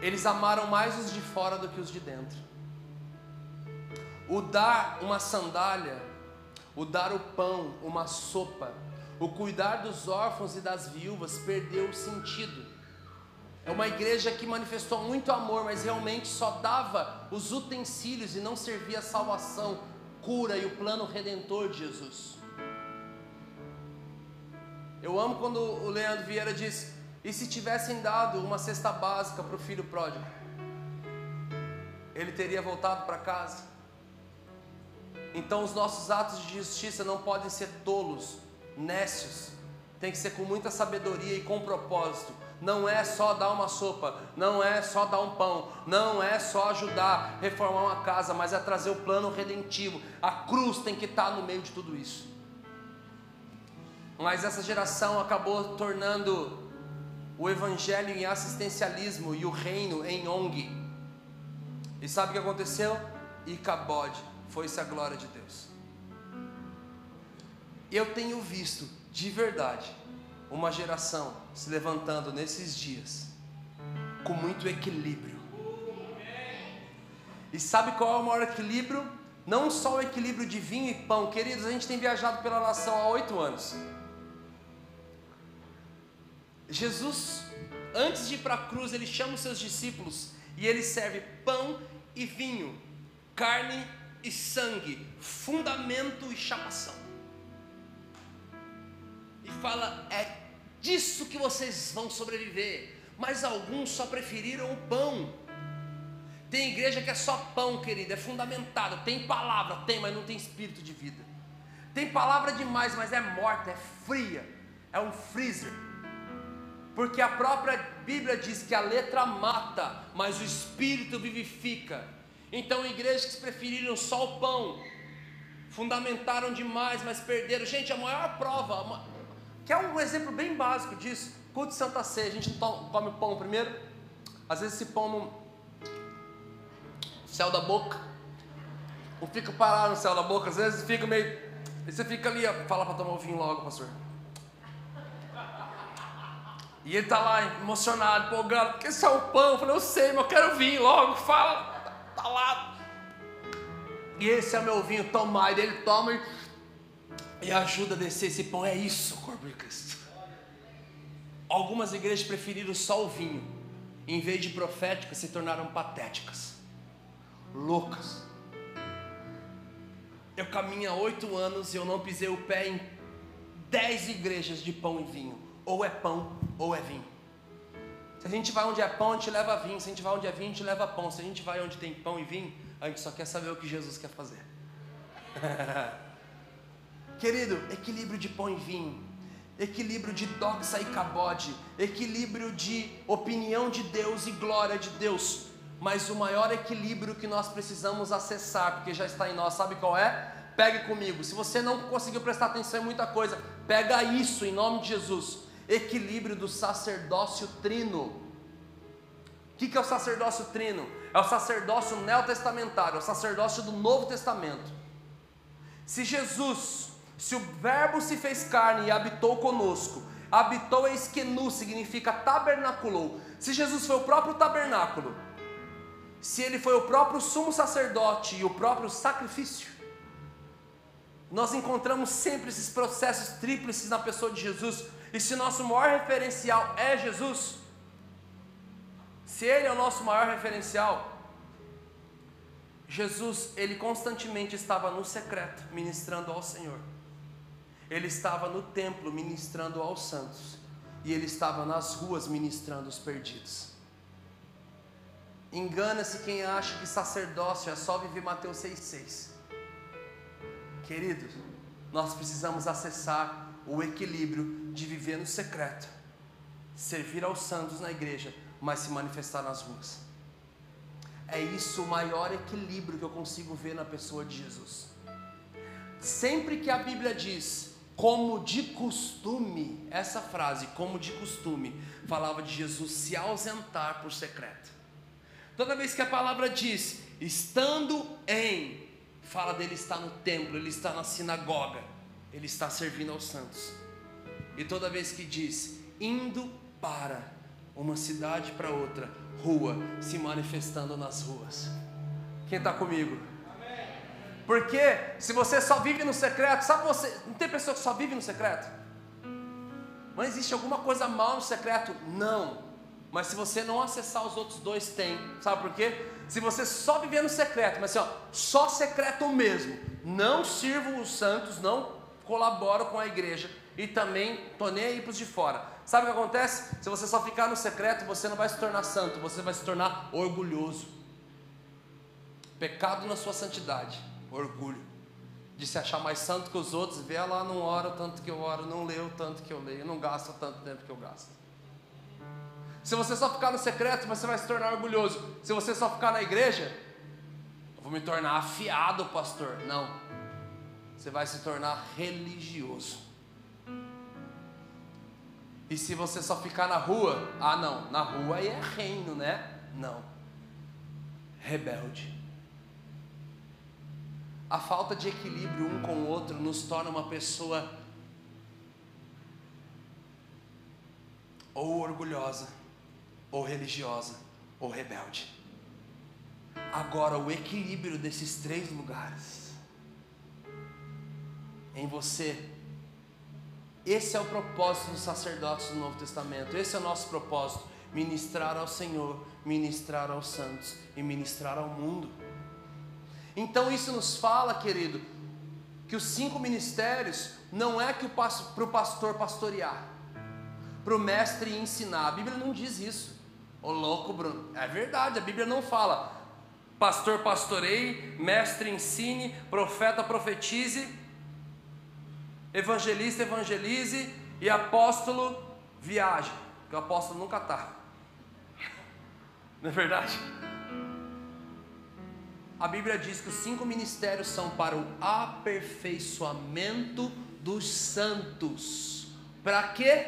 eles amaram mais os de fora do que os de dentro. O dar uma sandália, o dar o pão, uma sopa, o cuidar dos órfãos e das viúvas perdeu o sentido. É uma igreja que manifestou muito amor, mas realmente só dava os utensílios e não servia a salvação, cura e o plano redentor de Jesus. Eu amo quando o Leandro Vieira diz: e se tivessem dado uma cesta básica para o filho pródigo, ele teria voltado para casa. Então, os nossos atos de justiça não podem ser tolos nécios. Tem que ser com muita sabedoria e com propósito. Não é só dar uma sopa, não é só dar um pão, não é só ajudar a reformar uma casa, mas é trazer o plano redentivo. A cruz tem que estar no meio de tudo isso. Mas essa geração acabou tornando o evangelho em assistencialismo e o reino em ONG. E sabe o que aconteceu? Icabode, foi-se a glória de Deus. Eu tenho visto, de verdade, uma geração se levantando nesses dias com muito equilíbrio. E sabe qual é o maior equilíbrio? Não só o equilíbrio de vinho e pão, queridos, a gente tem viajado pela nação há oito anos. Jesus, antes de ir para a cruz, ele chama os seus discípulos e ele serve pão e vinho, carne e sangue, fundamento e chapação. E fala: é disso que vocês vão sobreviver. Mas alguns só preferiram o pão. Tem igreja que é só pão, querido, é fundamentado. Tem palavra, tem, mas não tem espírito de vida. Tem palavra demais, mas é morta, é fria, é um freezer. Porque a própria Bíblia diz que a letra mata, mas o espírito vivifica. Então, igrejas que preferiram só o pão, fundamentaram demais, mas perderam. Gente, a maior prova, que é um exemplo bem básico disso, culto de Santa Ceia, a gente come o pão primeiro, às vezes esse pão no céu da boca, ou fica parado no céu da boca, às vezes fica meio, e você fica ali, fala para tomar o vinho logo, pastor. E ele está lá emocionado, empolgado, porque esse é o pão. Eu falei, eu sei, mas eu quero vinho logo, fala, está lá. E esse é meu vinho, toma. E ele toma e, e ajuda a descer esse pão. É isso, corpo de Cristo. Algumas igrejas preferiram só o vinho, em vez de proféticas, se tornaram patéticas, loucas. Eu caminho há oito anos e eu não pisei o pé em dez igrejas de pão e vinho ou é pão ou é vinho. Se a gente vai onde é pão, a gente leva vinho. Se a gente vai onde é vinho, a gente leva pão. Se a gente vai onde tem pão e vinho, a gente só quer saber o que Jesus quer fazer. [LAUGHS] Querido, equilíbrio de pão e vinho, equilíbrio de doxa e cabode, equilíbrio de opinião de Deus e glória de Deus. Mas o maior equilíbrio que nós precisamos acessar, porque já está em nós, sabe qual é? Pegue comigo. Se você não conseguiu prestar atenção em muita coisa, pega isso em nome de Jesus equilíbrio do sacerdócio trino. O que, é o sacerdócio trino? É o sacerdócio neotestamentário, é o sacerdócio do Novo Testamento. Se Jesus, se o Verbo se fez carne e habitou conosco, habitou esquenu, significa tabernaculou. Se Jesus foi o próprio tabernáculo, se ele foi o próprio sumo sacerdote e o próprio sacrifício, nós encontramos sempre esses processos tríplices na pessoa de Jesus. E se nosso maior referencial é Jesus, se Ele é o nosso maior referencial, Jesus, ele constantemente estava no secreto, ministrando ao Senhor. Ele estava no templo, ministrando aos santos. E ele estava nas ruas, ministrando os perdidos. Engana-se quem acha que sacerdócio é só viver Mateus 6,6. Queridos, nós precisamos acessar o equilíbrio de viver no secreto, servir aos santos na igreja, mas se manifestar nas ruas. É isso o maior equilíbrio que eu consigo ver na pessoa de Jesus. Sempre que a Bíblia diz, como de costume, essa frase, como de costume, falava de Jesus se ausentar por secreto. Toda vez que a palavra diz, estando em, fala dele estar no templo, ele está na sinagoga, ele está servindo aos santos. E toda vez que diz indo para uma cidade para outra, rua, se manifestando nas ruas. Quem está comigo? Porque se você só vive no secreto, sabe você, não tem pessoa que só vive no secreto? Mas existe alguma coisa mal no secreto? Não. Mas se você não acessar os outros dois, tem. Sabe por quê? Se você só viver no secreto, mas assim, ó, só secreto mesmo, não sirvo os santos, não colaboro com a igreja, e também estou nem aí para os de fora. Sabe o que acontece? Se você só ficar no secreto, você não vai se tornar santo, você vai se tornar orgulhoso. Pecado na sua santidade, orgulho. de se achar mais santo que os outros, vê lá, não ora tanto que eu oro, não o tanto que eu leio, não gasta tanto tempo que eu gasto. Se você só ficar no secreto, você vai se tornar orgulhoso. Se você só ficar na igreja, eu vou me tornar afiado, pastor. Não. Você vai se tornar religioso. E se você só ficar na rua, ah não, na rua aí é reino, né? Não. Rebelde. A falta de equilíbrio um com o outro nos torna uma pessoa ou orgulhosa, ou religiosa, ou rebelde. Agora, o equilíbrio desses três lugares em você, esse é o propósito dos sacerdotes do Novo Testamento, esse é o nosso propósito: ministrar ao Senhor, ministrar aos santos e ministrar ao mundo. Então isso nos fala, querido, que os cinco ministérios não é que para o pastor pastorear, para o mestre ensinar. A Bíblia não diz isso. Ô louco, Bruno. É verdade, a Bíblia não fala. Pastor pastoreie, mestre ensine, profeta profetize, evangelista evangelize e apóstolo viaje. Porque o apóstolo nunca está. [LAUGHS] Não é verdade? A Bíblia diz que os cinco ministérios são para o aperfeiçoamento dos santos. Para quê?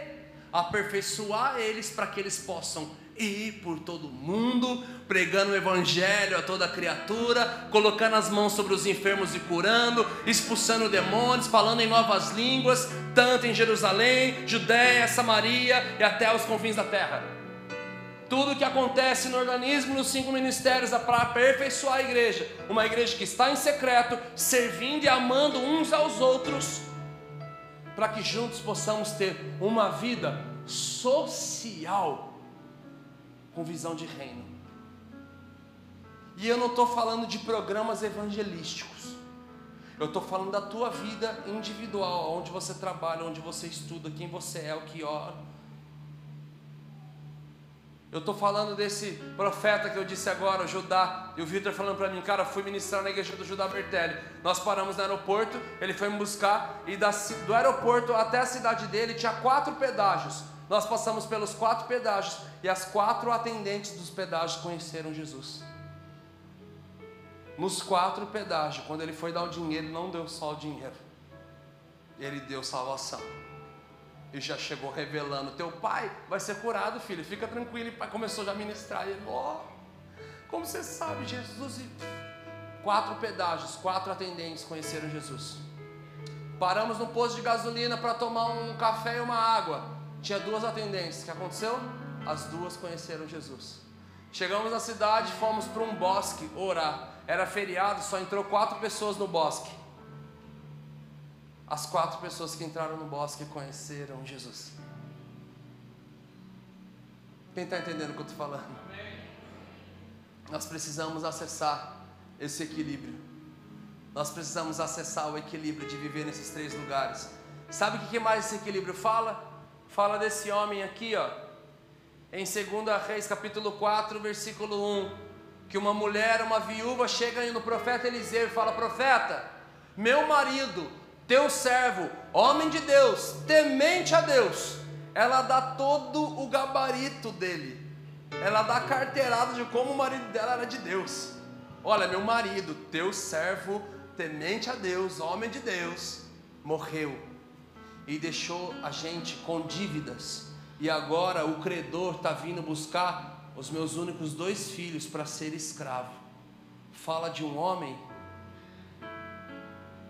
Aperfeiçoar eles para que eles possam ir por todo mundo, pregando o evangelho a toda criatura, colocando as mãos sobre os enfermos e curando, expulsando demônios, falando em novas línguas, tanto em Jerusalém, Judéia, Samaria e até os confins da terra. Tudo que acontece no organismo, nos cinco ministérios, é para aperfeiçoar a igreja. Uma igreja que está em secreto, servindo e amando uns aos outros, para que juntos possamos ter uma vida social com visão de reino. E eu não estou falando de programas evangelísticos. Eu estou falando da tua vida individual, onde você trabalha, onde você estuda, quem você é, o que ora eu estou falando desse profeta que eu disse agora, o Judá, e o Vitor falando para mim, cara, fui ministrar na igreja do Judá Bertelli. Nós paramos no aeroporto, ele foi me buscar, e da, do aeroporto até a cidade dele tinha quatro pedágios. Nós passamos pelos quatro pedágios, e as quatro atendentes dos pedágios conheceram Jesus. Nos quatro pedágios, quando ele foi dar o dinheiro, não deu só o dinheiro, ele deu salvação e já chegou revelando: Teu pai vai ser curado, filho, fica tranquilo. E pai começou já a ministrar. E ele, ó, oh, como você sabe, Jesus. E quatro pedágios, quatro atendentes conheceram Jesus. Paramos no posto de gasolina para tomar um café e uma água. Tinha duas atendentes. O que aconteceu? As duas conheceram Jesus. Chegamos na cidade, fomos para um bosque orar. Era feriado, só entrou quatro pessoas no bosque. As quatro pessoas que entraram no bosque conheceram Jesus. Quem está entendendo o que eu estou falando? Nós precisamos acessar esse equilíbrio. Nós precisamos acessar o equilíbrio de viver nesses três lugares. Sabe o que mais esse equilíbrio fala? Fala desse homem aqui, ó. Em 2 Reis, capítulo 4, versículo 1. Que uma mulher, uma viúva, chega no profeta Eliseu e fala: Profeta, meu marido teu servo, homem de Deus, temente a Deus, ela dá todo o gabarito dele, ela dá a carteirada de como o marido dela era de Deus. Olha, meu marido, teu servo, temente a Deus, homem de Deus, morreu e deixou a gente com dívidas, e agora o credor está vindo buscar os meus únicos dois filhos para ser escravo. Fala de um homem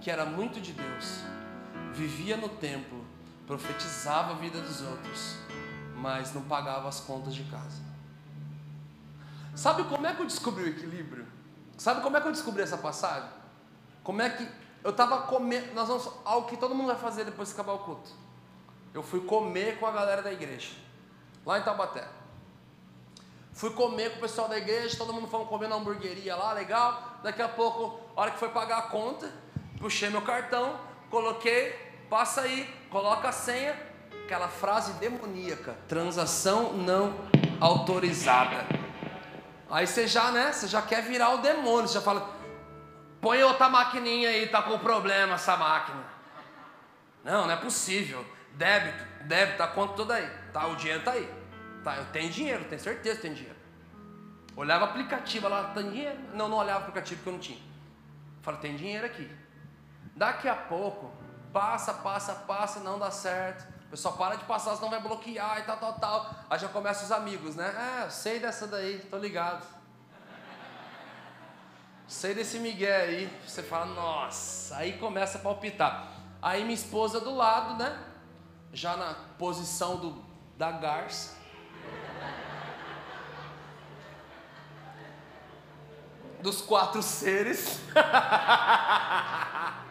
que era muito de Deus, vivia no templo, profetizava a vida dos outros, mas não pagava as contas de casa. Sabe como é que eu descobri o equilíbrio? Sabe como é que eu descobri essa passagem? Como é que eu estava comendo, nós vamos algo que todo mundo vai fazer depois de acabar o culto. Eu fui comer com a galera da igreja, lá em Taubaté. Fui comer com o pessoal da igreja, todo mundo foi comer na hamburgueria lá, legal. Daqui a pouco, a hora que foi pagar a conta, puxei meu cartão, coloquei, passa aí, coloca a senha, aquela frase demoníaca, transação não autorizada. Aí você já, né, você já quer virar o demônio, você já fala, Põe outra maquininha aí, tá com problema essa máquina. Não, não é possível. Débito, débito, a conta toda aí. Tá, o dinheiro tá aí. Tá, eu tenho dinheiro, tenho certeza que tenho dinheiro. Olhava o aplicativo lá, tem dinheiro? Não, não olhava o aplicativo porque eu não tinha. Falei, tem dinheiro aqui. Daqui a pouco, passa, passa, passa, não dá certo. O pessoal para de passar, senão vai bloquear e tal, tal, tal. Aí já começa os amigos, né? É, sei dessa daí, tô ligado. Sei desse Miguel aí. Você fala, nossa, aí começa a palpitar. Aí minha esposa do lado, né? Já na posição do, da garça. Dos quatro seres. [LAUGHS]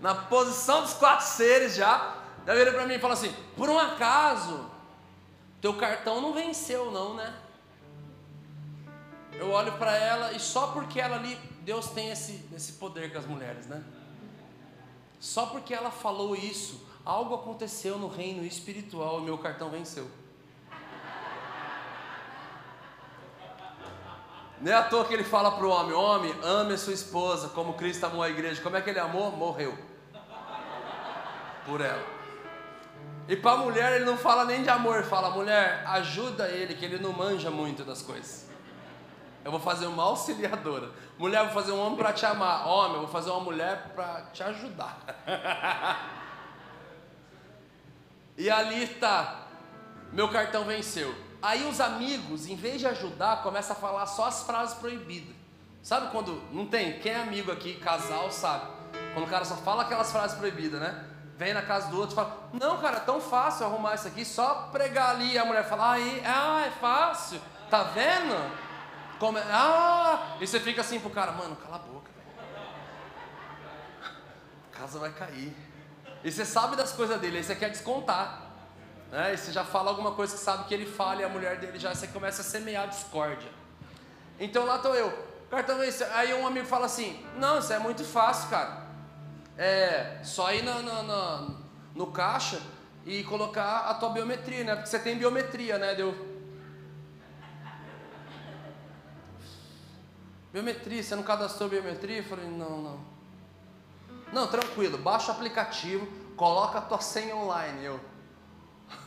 na posição dos quatro seres já. Ela vira para mim e fala assim: por um acaso, teu cartão não venceu, não, né? Eu olho para ela e só porque ela ali, Deus tem esse, esse poder com as mulheres, né? Só porque ela falou isso, algo aconteceu no reino espiritual e meu cartão venceu. Não é à toa que ele fala para o homem: Homem, ame a sua esposa como Cristo amou a igreja. Como é que ele amou? Morreu por ela. E para a mulher ele não fala nem de amor, fala: Mulher, ajuda ele, que ele não manja muito das coisas. Eu vou fazer uma auxiliadora. Mulher, vou fazer um homem para te amar. Homem, eu vou fazer uma mulher para te ajudar. [LAUGHS] e ali está. Meu cartão venceu. Aí os amigos, em vez de ajudar, começam a falar só as frases proibidas. Sabe quando não tem? Quem é amigo aqui, casal, sabe? Quando o cara só fala aquelas frases proibidas, né? Vem na casa do outro e fala: Não, cara, é tão fácil arrumar isso aqui, só pregar ali. E a mulher fala: Aí, ah, é fácil, tá vendo? Como, ah! E você fica assim pro cara, mano, cala a boca. A casa vai cair. E você sabe das coisas dele, aí você quer descontar. Né? E você já fala alguma coisa que sabe que ele fala e a mulher dele já, você começa a semear discórdia. Então lá estou eu. Cartão Aí um amigo fala assim: Não, isso é muito fácil, cara. É só ir no caixa e colocar a tua biometria, né? Porque você tem biometria, né? Deu. Biometria, você não cadastrou biometria? Eu falei, não, não. Não, tranquilo, baixa o aplicativo, coloca a tua senha online. Eu.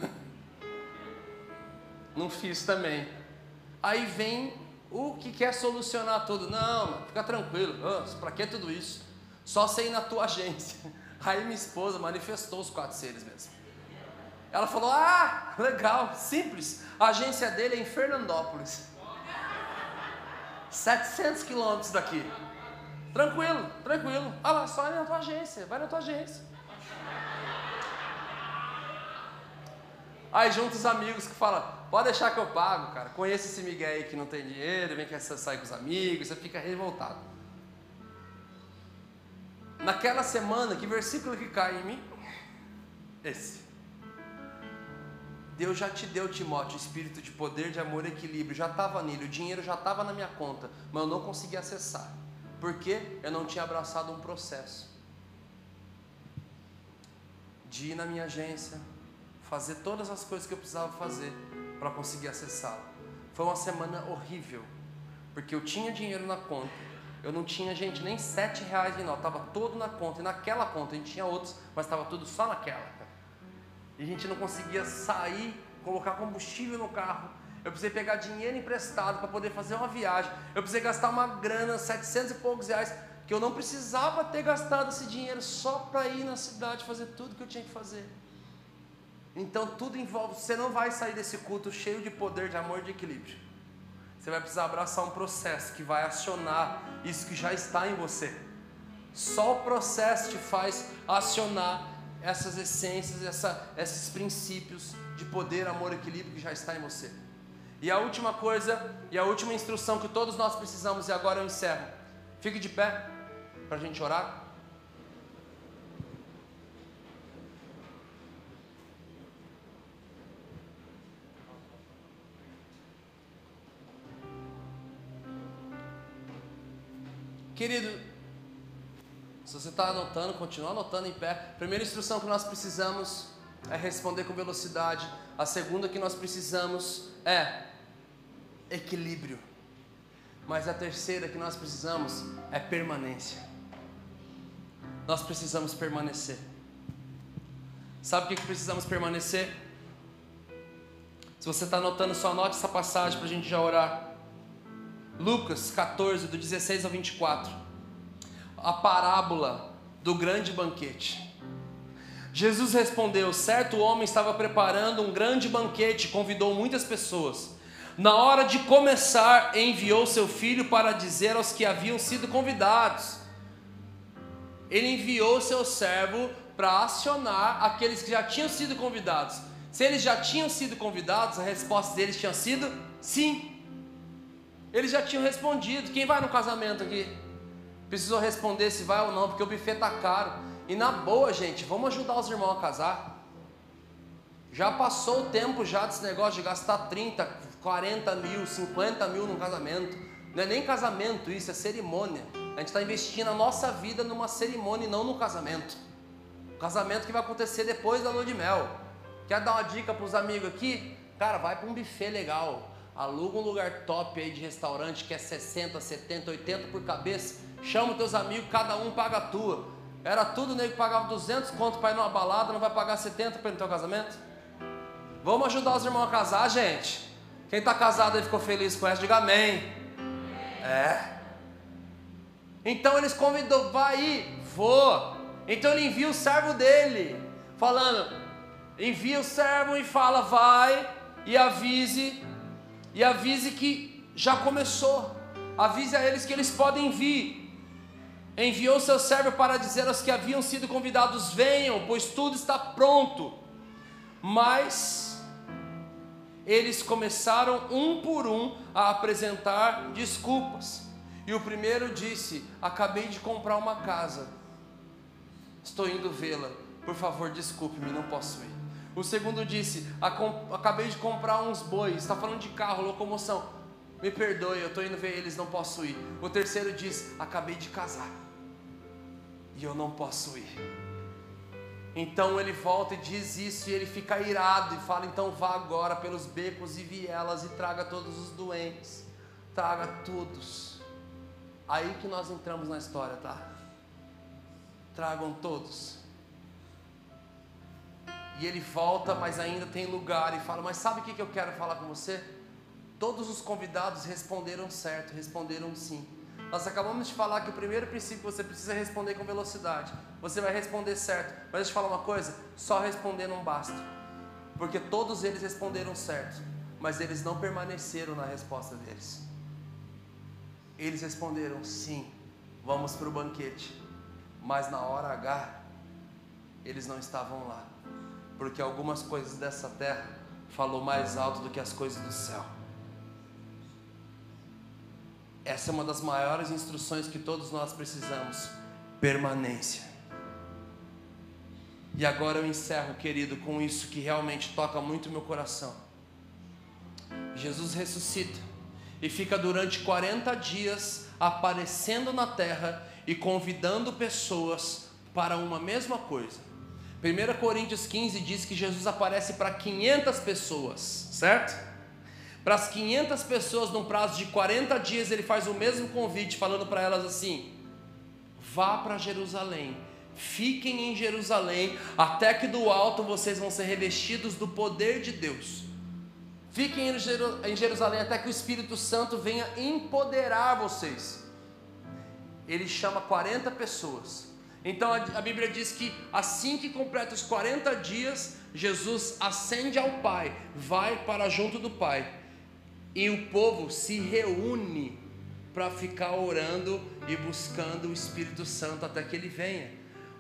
[LAUGHS] não fiz também. Aí vem o que quer solucionar tudo. Não, fica tranquilo. Oh, para que tudo isso? Só sei na tua agência. [LAUGHS] Aí minha esposa manifestou os quatro seres mesmo. Ela falou: Ah, legal, simples. A agência dele é em Fernandópolis. 700 quilômetros daqui. Tranquilo, tranquilo. Olha lá, só na tua agência, vai na tua agência. Aí junta os amigos que falam, pode deixar que eu pago, cara. Conheço esse Miguel aí que não tem dinheiro, vem quer sair com os amigos, você fica revoltado. Naquela semana, que versículo que cai em mim? Esse. Deus já te deu, Timóteo, espírito de poder, de amor equilíbrio, já estava nele, o dinheiro já estava na minha conta, mas eu não conseguia acessar, porque eu não tinha abraçado um processo de ir na minha agência, fazer todas as coisas que eu precisava fazer para conseguir acessá-lo. Foi uma semana horrível, porque eu tinha dinheiro na conta, eu não tinha, gente, nem sete reais de nota, estava todo na conta, e naquela conta a gente tinha outros, mas estava tudo só naquela. E a gente não conseguia sair, colocar combustível no carro. Eu precisei pegar dinheiro emprestado para poder fazer uma viagem. Eu precisei gastar uma grana, 700 e poucos reais, que eu não precisava ter gastado esse dinheiro só para ir na cidade fazer tudo que eu tinha que fazer. Então tudo envolve, você não vai sair desse culto cheio de poder, de amor, de equilíbrio. Você vai precisar abraçar um processo que vai acionar isso que já está em você. Só o processo te faz acionar essas essências, essa, esses princípios de poder, amor, equilíbrio que já está em você. E a última coisa, e a última instrução que todos nós precisamos, e agora eu encerro. Fique de pé para a gente orar. Querido, se você está anotando, continua anotando em pé. Primeira instrução que nós precisamos é responder com velocidade. A segunda que nós precisamos é equilíbrio. Mas a terceira que nós precisamos é permanência. Nós precisamos permanecer. Sabe o que, que precisamos permanecer? Se você está anotando, só anote essa passagem para a gente já orar. Lucas 14, do 16 ao 24. A parábola do grande banquete. Jesus respondeu: Certo homem estava preparando um grande banquete, convidou muitas pessoas. Na hora de começar, enviou seu filho para dizer aos que haviam sido convidados. Ele enviou seu servo para acionar aqueles que já tinham sido convidados. Se eles já tinham sido convidados, a resposta deles tinha sido sim. Eles já tinham respondido. Quem vai no casamento aqui? Precisou responder se vai ou não, porque o buffet tá caro. E na boa, gente, vamos ajudar os irmãos a casar. Já passou o tempo já desse negócio de gastar 30, 40 mil, 50 mil num casamento. Não é nem casamento isso, é cerimônia. A gente está investindo a nossa vida numa cerimônia e não no casamento. O casamento que vai acontecer depois da lua de mel. Quer dar uma dica para os amigos aqui? Cara, vai para um buffet legal. Aluga um lugar top aí de restaurante que é 60, 70, 80 por cabeça. Chama os teus amigos, cada um paga a tua. Era tudo nego pagava 200 conto para ir numa balada, não vai pagar 70 para ir no teu casamento? Vamos ajudar os irmãos a casar, gente. Quem está casado e ficou feliz com essa, diga amém. É. Então eles convidou, vai aí, vou. Então ele envia o servo dele, falando, envia o servo e fala, vai e avise, e avise que já começou. Avise a eles que eles podem vir. Enviou seu servo para dizer aos que haviam sido convidados: venham, pois tudo está pronto. Mas eles começaram um por um a apresentar desculpas. E o primeiro disse: Acabei de comprar uma casa, estou indo vê-la, por favor, desculpe-me, não posso ir. O segundo disse: Acabei de comprar uns bois, está falando de carro, locomoção, me perdoe, eu estou indo ver eles, não posso ir. O terceiro diz: Acabei de casar e eu não posso ir. Então ele volta e diz isso, e ele fica irado e fala: Então vá agora pelos becos e vielas e traga todos os doentes, traga todos. Aí que nós entramos na história, tá? Tragam todos. E ele volta, mas ainda tem lugar, e fala: Mas sabe o que eu quero falar com você? Todos os convidados responderam certo, responderam sim. Nós acabamos de falar que o primeiro princípio você precisa responder com velocidade. Você vai responder certo. Mas deixa eu te falar uma coisa: só responder não basta. Porque todos eles responderam certo, mas eles não permaneceram na resposta deles. Eles responderam sim, vamos para o banquete. Mas na hora H, eles não estavam lá. Porque algumas coisas dessa terra falou mais alto do que as coisas do céu. Essa é uma das maiores instruções que todos nós precisamos: permanência. E agora eu encerro, querido, com isso que realmente toca muito meu coração. Jesus ressuscita e fica durante 40 dias aparecendo na terra e convidando pessoas para uma mesma coisa. 1 Coríntios 15 diz que Jesus aparece para 500 pessoas, certo? Para as 500 pessoas, num prazo de 40 dias, ele faz o mesmo convite, falando para elas assim: vá para Jerusalém, fiquem em Jerusalém, até que do alto vocês vão ser revestidos do poder de Deus. Fiquem em Jerusalém até que o Espírito Santo venha empoderar vocês. Ele chama 40 pessoas. Então a Bíblia diz que assim que completa os 40 dias, Jesus ascende ao Pai, vai para junto do Pai e o povo se reúne para ficar orando e buscando o Espírito Santo até que ele venha.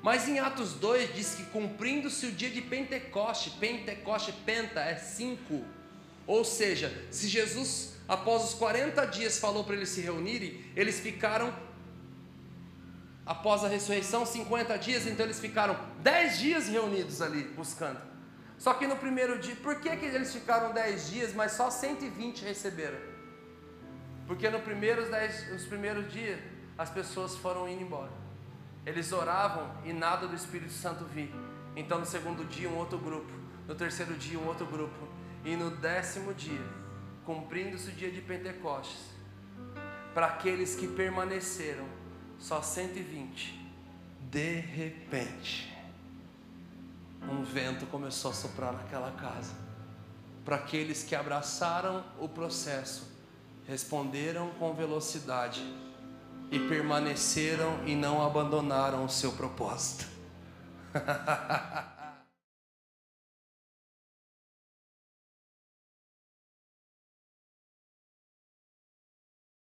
Mas em Atos 2 diz que cumprindo-se o dia de Pentecoste, Pentecoste, Penta é cinco. Ou seja, se Jesus, após os 40 dias, falou para eles se reunirem, eles ficaram, após a ressurreição, 50 dias, então eles ficaram 10 dias reunidos ali buscando. Só que no primeiro dia, por que, que eles ficaram 10 dias, mas só 120 receberam? Porque no primeiros dez, nos primeiros dias as pessoas foram indo embora. Eles oravam e nada do Espírito Santo vinha. Então no segundo dia um outro grupo, no terceiro dia um outro grupo, e no décimo dia, cumprindo-se o dia de Pentecostes, Para aqueles que permaneceram, só 120. De repente, um vento começou a soprar naquela casa. Para aqueles que abraçaram o processo, responderam com velocidade e permaneceram e não abandonaram o seu propósito. [LAUGHS]